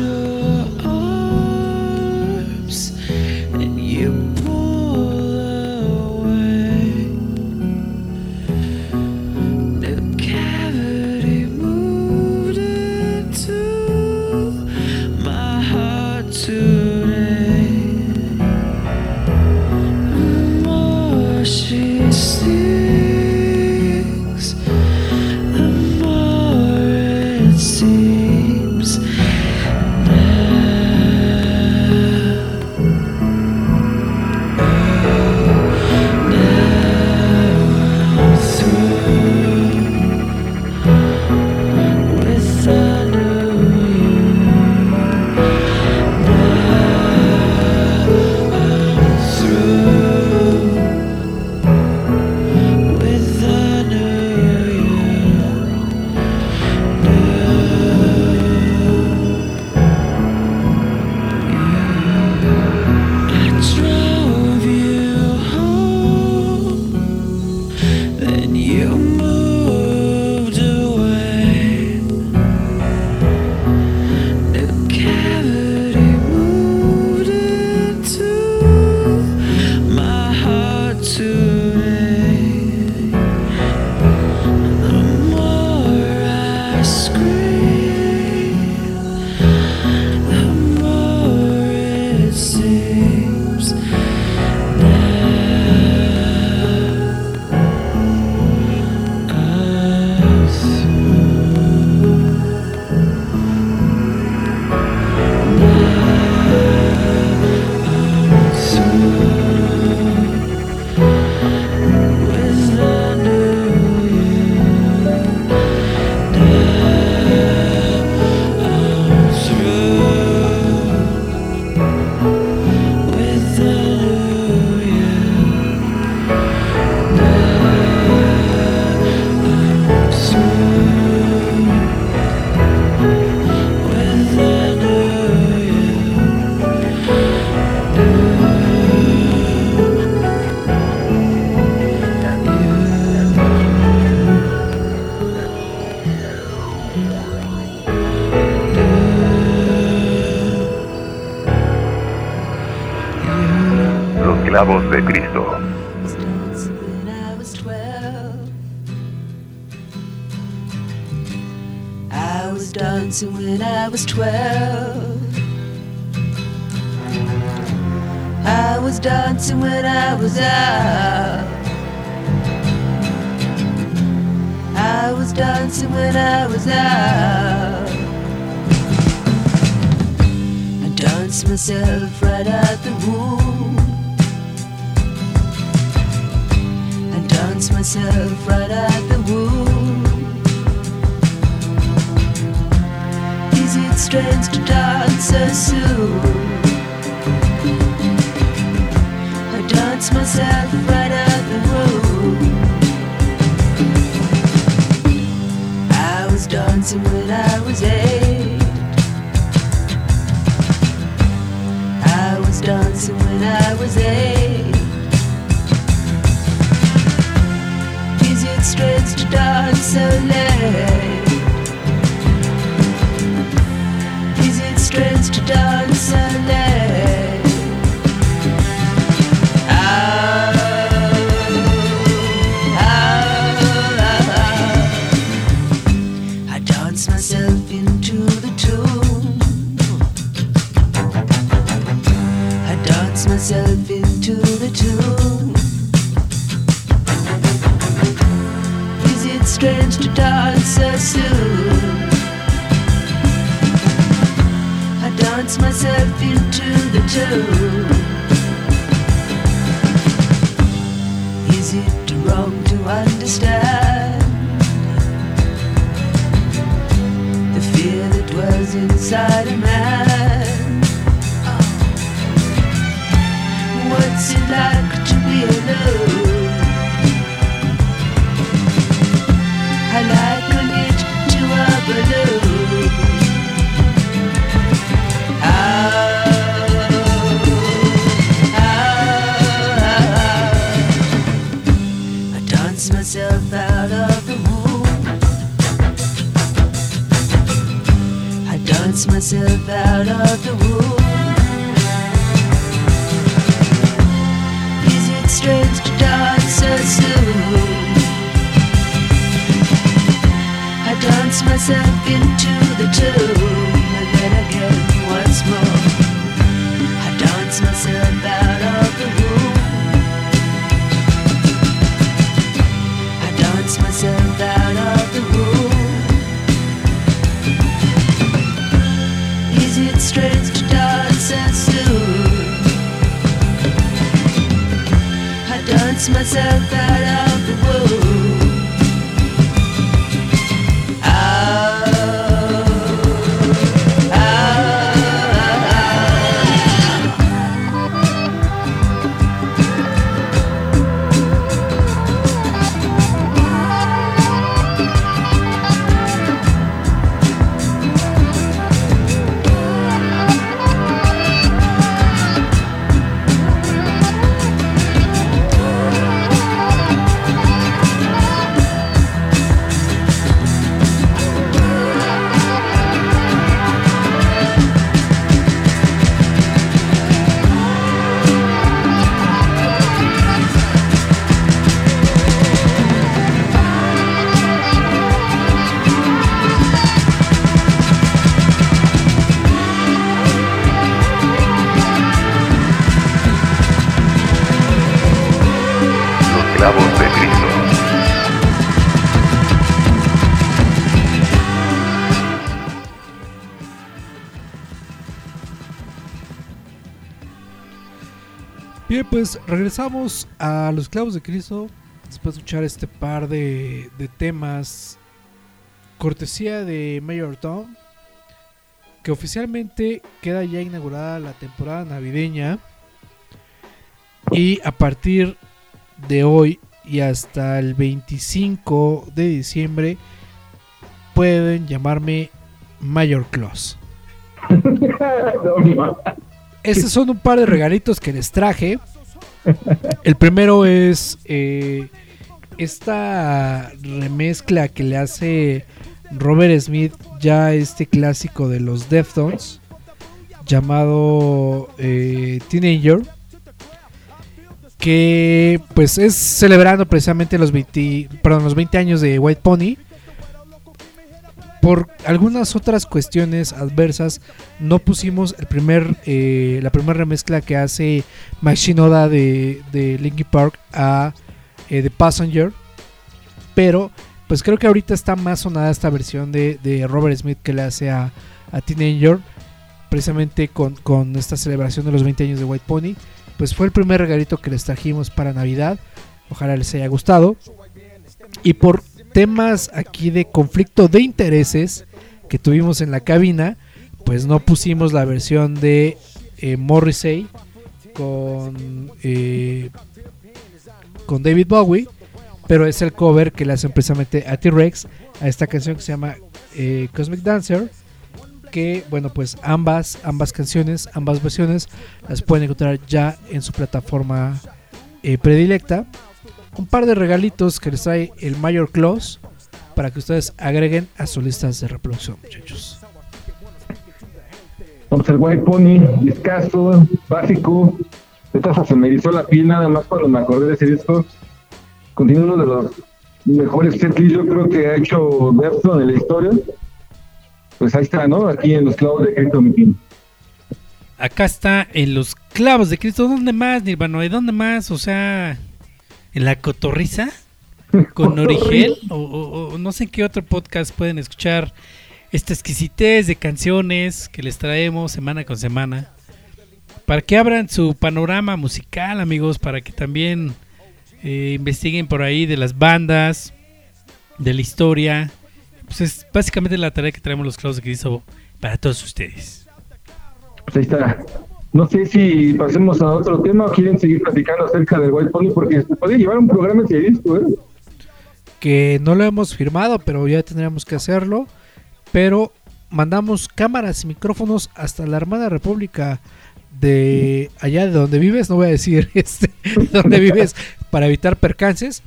je inside a man. pues regresamos a Los Clavos de Cristo después de escuchar este par de, temas cortesía de Mayor Tom que oficialmente queda ya inaugurada la temporada navideña y a partir de hoy y hasta el 25 de diciembre pueden llamarme Mayor Claus. Estos son un par de regalitos que les traje el primero es eh, esta remezcla que le hace Robert Smith ya este clásico de los Deftones llamado eh, Teenager que pues es celebrando precisamente los 20, perdón, los 20 años de White Pony por algunas otras cuestiones adversas no pusimos el primer eh, la primera remezcla que hace Mike Shinoda de, de Linkin Park a eh, The Passenger. Pero pues creo que ahorita está más sonada esta versión de, de Robert Smith que le hace a, a Teenager. Precisamente con, con esta celebración de los 20 años de White Pony. Pues fue el primer regalito que les trajimos para Navidad. Ojalá les haya gustado. Y por temas aquí de conflicto de intereses que tuvimos en la cabina, pues no pusimos la versión de eh, Morrissey con, eh, con David Bowie, pero es el cover que le hacen precisamente a T-Rex a esta canción que se llama eh, Cosmic Dancer. Que bueno, pues ambas, ambas canciones, ambas versiones las pueden encontrar ya en su plataforma eh, predilecta. Un par de regalitos que les trae el Mayor Claus para que ustedes agreguen a sus listas de reproducción, muchachos. Vamos el White Pony, discazo, básico. Esta se me erizó la piel nada más cuando me acordé de ese disco. Continúa uno de los mejores setlists yo creo que ha hecho Defton en la historia. Pues ahí está, ¿no? Aquí en los clavos de Cristo Mitin. Acá está en los clavos de Cristo. ¿Dónde más, Nirvana? ¿De dónde más? O sea, en la cotorriza con Origel o, o- o no sé en qué otro podcast pueden escuchar esta exquisitez de canciones que les traemos semana con semana para que abran su panorama musical amigos para que también eh, investiguen por ahí de las bandas de la historia. Pues es básicamente la tarea que traemos los clavos de Cristo para todos ustedes. Pues ahí está. No sé si pasemos a otro tema o quieren seguir platicando acerca del White Pony porque se puede llevar un programa ese disco, ¿eh? que no lo hemos firmado, pero ya tendríamos que hacerlo. Pero mandamos cámaras y micrófonos hasta la Armada República de allá de donde vives, no voy a decir este, de donde vives para evitar percances,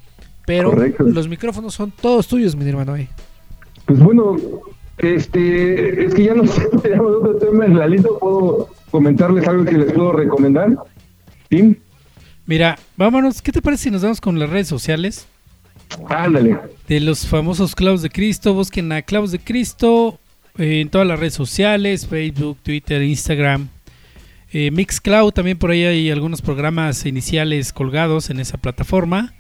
pero Correcto. los micrófonos son todos tuyos, mi hermano. eh. Pues bueno, este, es que ya no sé, tenemos otro tema en la lista, puedo comentarles algo que les puedo recomendar. ¿Sí? Mira, vámonos. ¿Qué te parece si nos vamos con las redes sociales Ándale. de los famosos Clavos de Cristo? Busquen a Clavos de Cristo eh, en todas las redes sociales: Facebook, Twitter, Instagram, eh, Mixcloud. También por ahí hay algunos programas iniciales colgados en esa plataforma.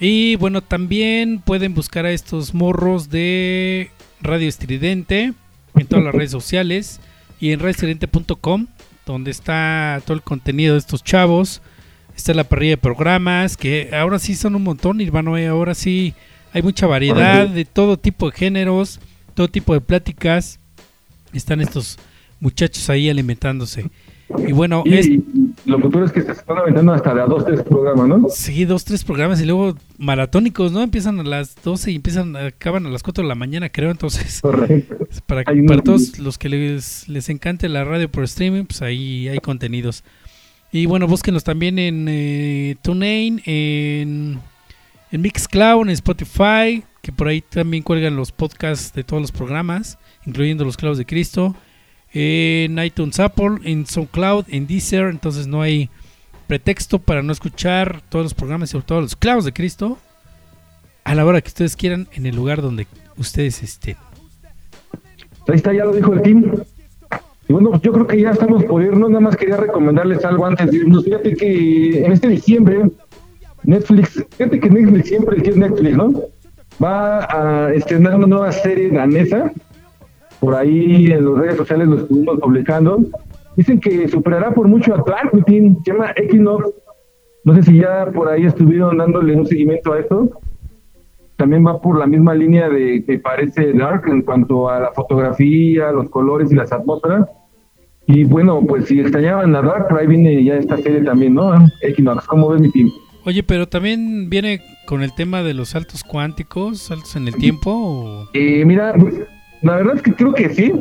Y bueno, también pueden buscar a estos morros de Radio Estridente en todas las redes sociales y en radioestridente.com, donde está todo el contenido de estos chavos. Está la parrilla de programas, que ahora sí son un montón, Nirvana. eh, Ahora sí hay mucha variedad de todo tipo de géneros, todo tipo de pláticas. Están estos muchachos ahí alimentándose. Y bueno, Y, es, lo futuro es que se están aventando hasta de a dos, tres programas, ¿no? Sí, dos, tres programas y luego maratónicos, ¿no? Empiezan a las 12 y empiezan, acaban a las 4 de la mañana, creo. Entonces, Correcto. para, para todos los que les, les encante la radio por streaming, pues ahí hay contenidos. Y bueno, búsquenos también en eh, TuneIn, en, en Mixcloud, en Spotify, que por ahí también cuelgan los podcasts de todos los programas, incluyendo los clavos de Cristo. En iTunes Apple, en SoundCloud, en Deezer, entonces no hay pretexto para no escuchar todos los programas sobre todo los clavos de Cristo a la hora que ustedes quieran en el lugar donde ustedes estén. Ahí está, ya lo dijo el team. Y bueno, yo creo que ya estamos por irnos. Nada más quería recomendarles algo antes de irnos. Fíjate que en este diciembre, Netflix, fíjate que Netflix siempre es Netflix, ¿no? Va a estrenar una nueva serie danesa. Por ahí en las redes sociales lo estuvimos publicando. Dicen que superará por mucho a Clark, se llama Equinox. No sé si ya por ahí estuvieron dándole un seguimiento a esto también va por la misma línea de que parece Dark en cuanto a la fotografía, los colores y las atmósferas. Y bueno, pues si extrañaban a Dark, por ahí viene ya esta serie también, ¿no? Equinox, ¿cómo ves mi team? Oye, pero también viene con el tema de los saltos cuánticos, saltos en el tiempo. o- Eh, mira, la verdad es que creo que sí,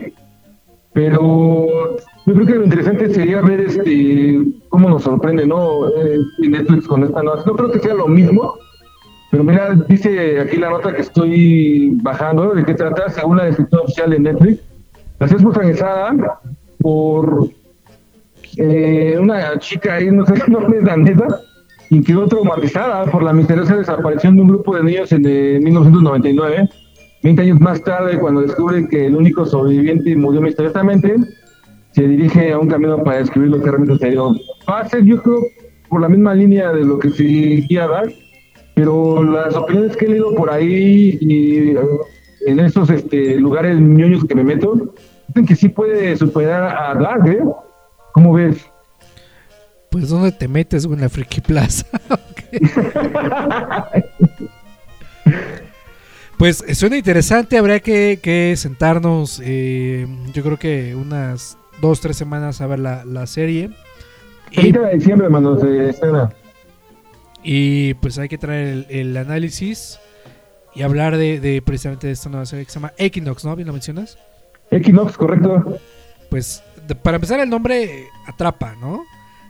pero yo creo que lo interesante sería ver este cómo nos sorprende, ¿no? Eh, Netflix con esta nueva. No creo que sea lo mismo, pero mira, dice aquí la nota que estoy bajando, de qué trata, según la descripción oficial de Netflix. La serie es protagonizada por eh, una chica ahí, no sé si no es danesa, y quedó traumatizada por la misteriosa desaparición de un grupo de niños en eh, 1999. 20 años más tarde, cuando descubre que el único sobreviviente murió misteriosamente, se dirige a un camino para descubrir lo que realmente sucedió. Va a ser, yo creo, por la misma línea de lo que se dirigía Dark, pero las opiniones que he leído por ahí y eh, en esos este, lugares ñoños que me meto, dicen que sí puede superar a Dark, ¿eh? ¿Cómo ves? Pues, ¿dónde te metes, güey? En la Friki Plaza. Pues eh, suena interesante, habría que, que sentarnos, eh, yo creo que unas dos, tres semanas a ver la, la serie. Y, 30 de diciembre, hermano, se estrena. y, pues hay que traer el, el análisis y hablar de, de precisamente de esta nueva serie que se llama Equinox, ¿no? ¿Bien lo mencionas? Equinox, correcto. Pues de- para empezar el nombre atrapa, ¿no?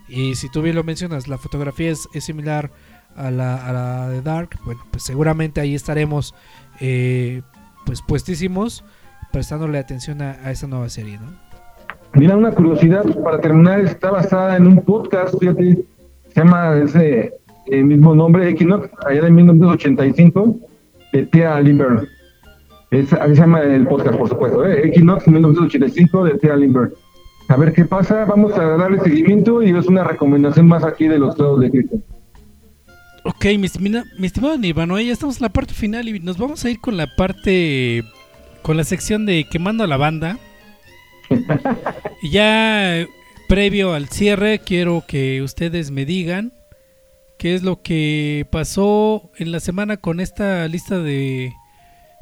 Y si tú bien lo mencionas, la fotografía es, es similar a la, a la de Dark, bueno, pues seguramente ahí estaremos eh, pues puestísimos prestándole atención a, a esta nueva serie, ¿no? Mira, una curiosidad para terminar, está basada en un podcast, fíjate, se llama ese eh, mismo nombre, Equinox, allá de 1985, de Thea Lindbergh. Es, así se llama el podcast, por supuesto, ¿eh? Equinox 1985 de Thea Lindbergh. A ver qué pasa, vamos a darle seguimiento y es una recomendación más aquí de los lados de Cristo. Ok, mi, mi estimado Nirvano, ya estamos en la parte final y nos vamos a ir con la parte, con la sección de quemando a la banda. ya previo al cierre, quiero que ustedes me digan qué es lo que pasó en la semana con esta lista de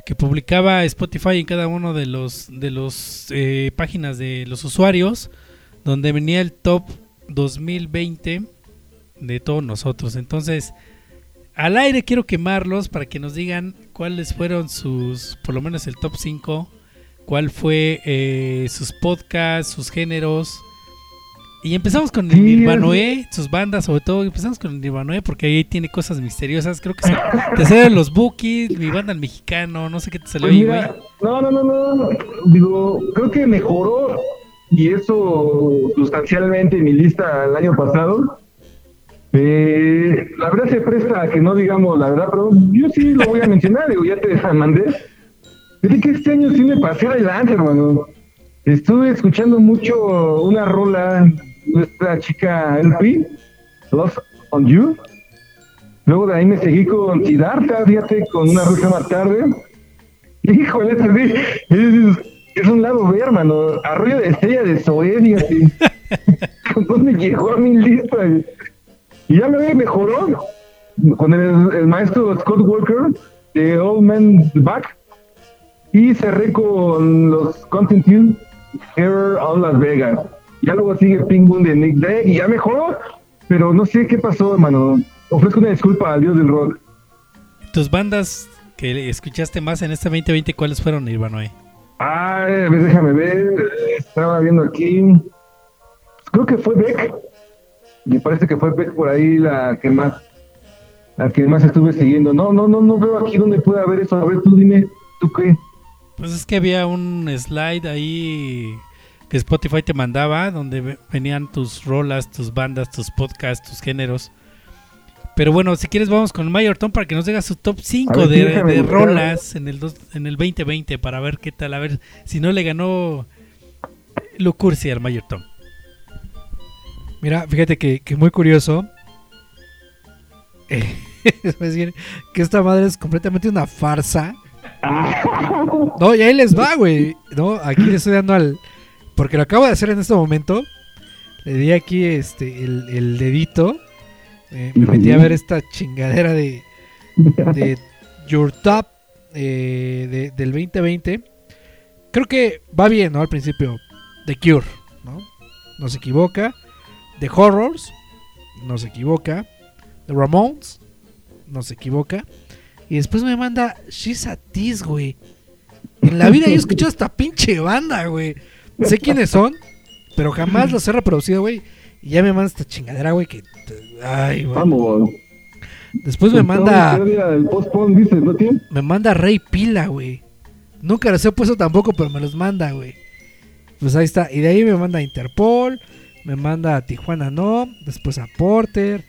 que publicaba Spotify en cada uno de los de los eh, páginas de los usuarios, donde venía el top 2020 de todos nosotros. Entonces, al aire quiero quemarlos para que nos digan cuáles fueron sus, por lo menos el top 5, cuál fue eh, sus podcasts, sus géneros. Y empezamos con el Nirvanoe, sus bandas sobre todo, empezamos con el Nirvanoe porque ahí tiene cosas misteriosas, creo que te salieron los Bookies, mi banda el mexicano, no sé qué te salió ahí, güey. no, no, no, no, digo, creo que mejoró y eso sustancialmente mi lista el año pasado. Eh, la verdad se presta a que no digamos la verdad, pero yo sí lo voy a mencionar, digo, ya te mandé. Fíjate que este año sí me pasé adelante, hermano. Estuve escuchando mucho una rola, nuestra chica LP, Lost on You. Luego de ahí me seguí con Siddhartha, fíjate, con una rola más tarde. Híjole, este es, es un lado B, hermano. Arroyo de estrella de Zoé, fíjate. ¿Con dónde llegó a mi lista? Y ya me mejoró con el, el maestro Scott Walker de Old Man Back. Y cerré con los Content Tune, Error on Las Vegas. Ya luego sigue Ping Boom de Nick Drake y ya mejoró. Pero no sé qué pasó, hermano. Ofrezco una disculpa al dios del rock. Tus bandas que escuchaste más en este 2020, ¿cuáles fueron, Nirvanoe? Ay, a ver, déjame ver. Estaba viendo aquí. Creo que fue Beck. Me parece que fue por ahí la que más la que más estuve siguiendo. No, no, no, no veo aquí dónde puede haber eso. A ver, tú dime, ¿tú qué? Pues es que había un slide ahí que Spotify te mandaba donde ve- venían tus rolas, tus bandas, tus podcasts, tus géneros. Pero bueno, si quieres vamos con Mayor Tom para que nos diga su top 5 A ver, de, de rolas en el, dos- en el 2020 para ver qué tal, a ver si no le ganó lo cursi al Mayor Tom. Mira, fíjate que, que muy curioso. Eh, es decir, que esta madre es completamente una farsa. No, y ahí les va, güey. No, aquí le estoy dando al. Porque lo acabo de hacer en este momento. Le di aquí este el, el dedito. Eh, me metí a ver esta chingadera de, de Your Top eh, de- del 2020. Creo que va bien, ¿no? Al principio. The Cure, ¿no? No se equivoca. The Horrors, no se equivoca. The Ramones, no se equivoca. Y después me manda She's a Tease, güey. En la vida yo he escuchado esta pinche banda, güey. Sé quiénes son, pero jamás los he reproducido, güey. Y ya me manda esta chingadera, güey, que... Ay, güey. Vamos. Después me manda... ¿no? Me manda Rey Pila, güey. Nunca los he puesto tampoco, pero me los manda, güey. Pues ahí está. Y de ahí me manda Interpol. Me manda a Tijuana No. Después a Porter.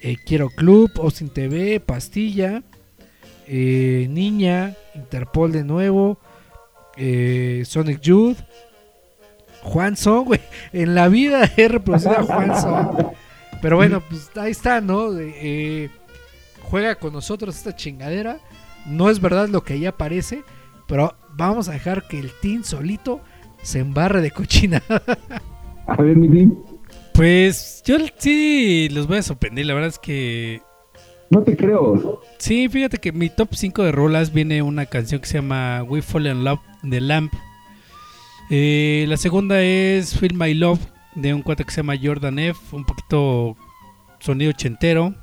eh, Quiero Club, Austin TV, Pastilla, eh, Niña, Interpol de nuevo, eh, Sonic Youth, Juan Son, güey. En la vida he reproducido a Juan Son. Pero bueno, pues ahí está, ¿no? Juega con nosotros esta chingadera. No es verdad lo que ahí aparece, pero vamos a dejar que el team solito se embarre de cochina. A ver, mi team, Pues yo sí los voy a sorprender. La verdad es que no te creo. Sí, fíjate que mi top 5 de rolas viene una canción que se llama We Fall in Love de Lamp. Eh, la segunda es Feel My Love de un cuate que se llama Jordan F. Un poquito sonido ochentero.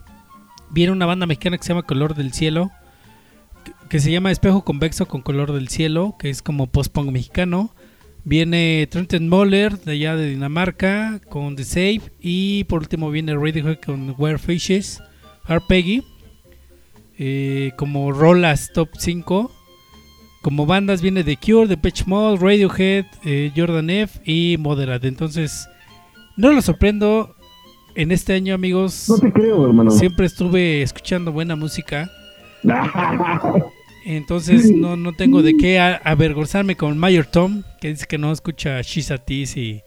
Viene una banda mexicana que se llama Color del Cielo. que- Que se llama Espejo Convexo con Color del Cielo. Que es como post-punk mexicano. Viene Trenton Moller de allá de Dinamarca con The Save. Y por último viene Radiohead con Where Fishes. Hard Peggy. Eh, como rolas top 5. Como bandas viene The Cure, The Pitch Mode, Radiohead, eh, Jordan F y Moderate. Entonces, no lo sorprendo. En este año, amigos, No te creo, hermano. siempre estuve escuchando buena música. Entonces, no, no tengo de qué avergonzarme con Mayor Tom, que dice que no escucha Shisa Tis y,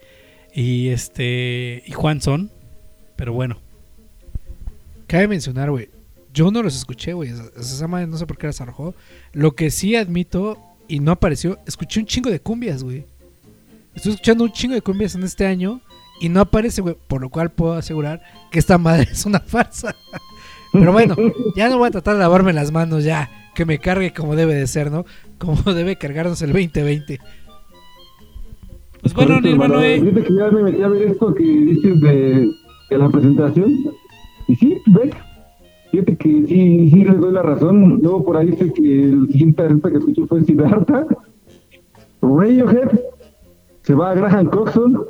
y este y Juan Son. Pero bueno, Cabe mencionar, güey. Yo no los escuché, güey. Esa madre no sé por qué las arrojó. Lo que sí admito, y no apareció, escuché un chingo de cumbias, güey. Estoy escuchando un chingo de cumbias en este año y no aparece, güey. Por lo cual puedo asegurar que esta madre es una farsa. Pero bueno, ya no voy a tratar de lavarme las manos, ya. Que me cargue como debe de ser, ¿no? Como debe cargarnos el 2020. pues bueno, Correcto, hermano. Eh. Fíjate que ya me metí a ver esto que dices de, de la presentación. Y sí, ves. Fíjate que sí, sí les doy la razón. Luego por ahí dice que el siguiente artista que escuché fue Siddhartha. Radiohead. Se va a Graham Coxon.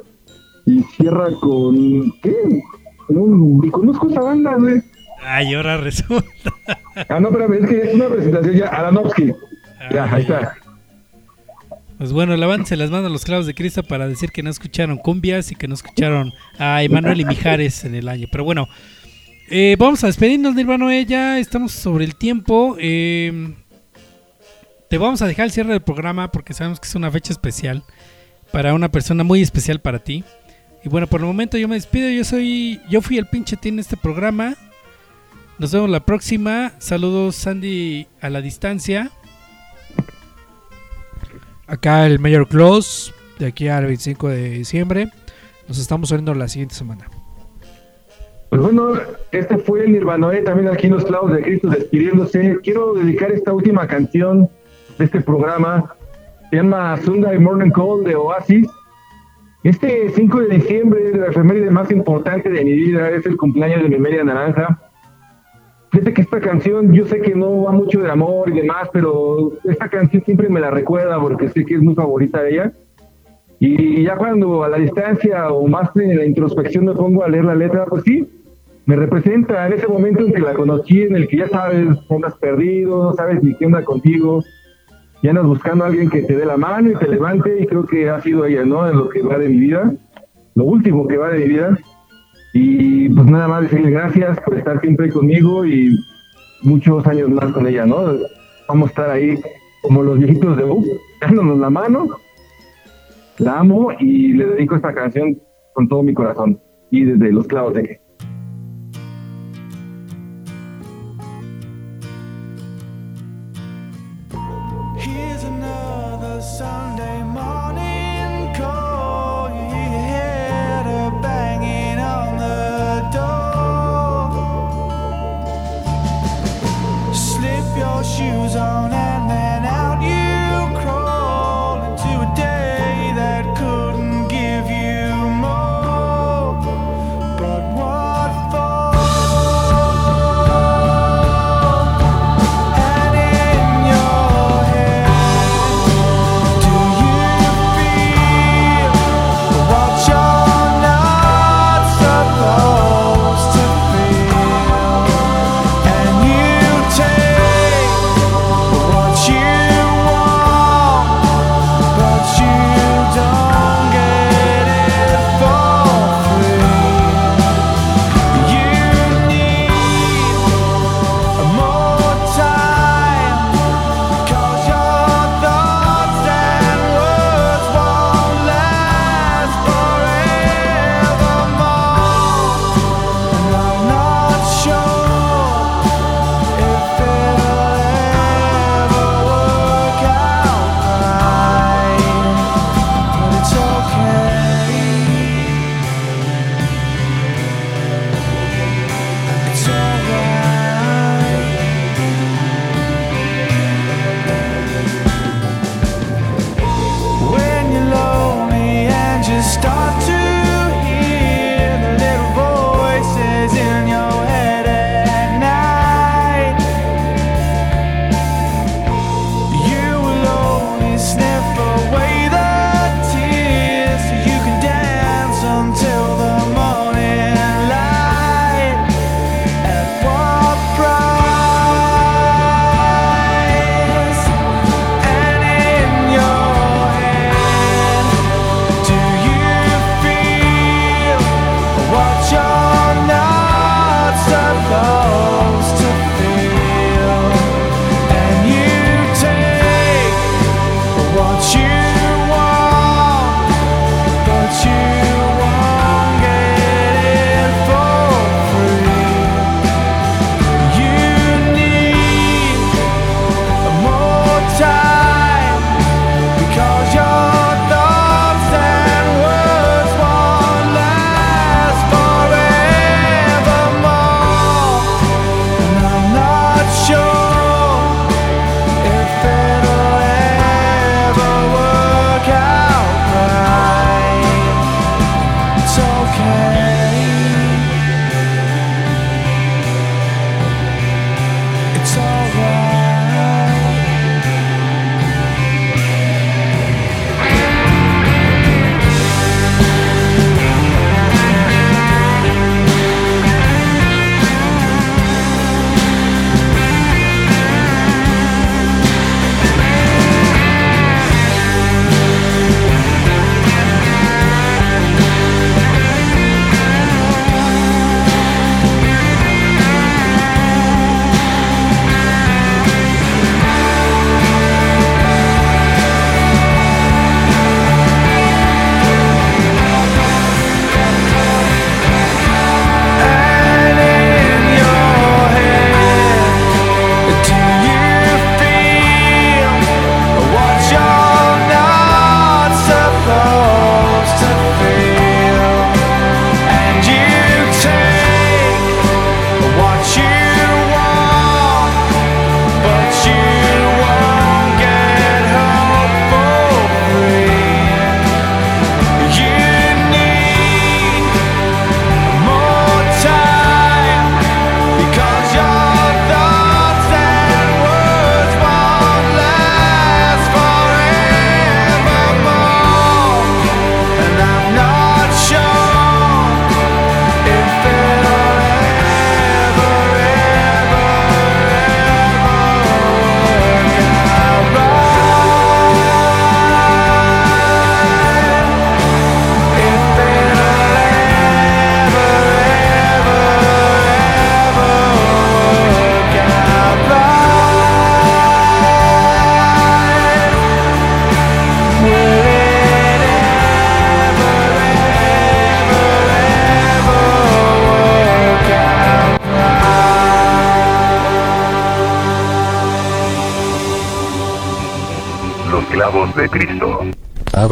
Y cierra con. ¿Qué? Con un. Y conozco esa banda, güey. Ay, ahora resulta. Ah, no, espérame, es que es una presentación ya. Aranovsky. Ya, ahí está. Pues bueno, levántese las manos a los clavos de Cristo para decir que no escucharon cumbias y que no escucharon a Emanuel y Mijares en el año. Pero bueno, eh, vamos a despedirnos, Nirvana. eh, Ya estamos sobre el tiempo. eh, te vamos a dejar el cierre del programa porque sabemos que es una fecha especial para una persona muy especial para ti. Y bueno, por el momento yo me despido. Yo soy, yo fui el pinche team en este programa. Nos vemos la próxima. Saludos, Sandy, a la distancia. Acá el Mayor Close, de aquí al 25 de diciembre. Nos estamos viendo la siguiente semana. Pues bueno, este fue el Nirvanoé, también aquí en los clavos de Cristo despidiéndose. Quiero dedicar esta última canción de este programa. Se llama Sunday Morning Call de Oasis. Este 5 de diciembre es la efeméride más importante de mi vida, es el cumpleaños de mi media naranja. Fíjate que esta canción, yo sé que no va mucho de amor y demás, pero esta canción siempre me la recuerda porque sé que es muy favorita de ella. Y ya cuando a la distancia o más en la introspección me pongo a leer la letra, pues sí, me representa en ese momento en que la conocí, en el que ya sabes, andas perdido, no sabes ni qué onda contigo, y andas buscando a alguien que te dé la mano y te levante, y creo que ha sido ella, ¿no? En lo que va de mi vida, lo último que va de mi vida. Y pues nada más decirle gracias por estar siempre conmigo y muchos años más con ella, ¿no? Vamos a estar ahí como los viejitos de U, dándonos la mano. La amo y le dedico esta canción con todo mi corazón y desde los clavos de que.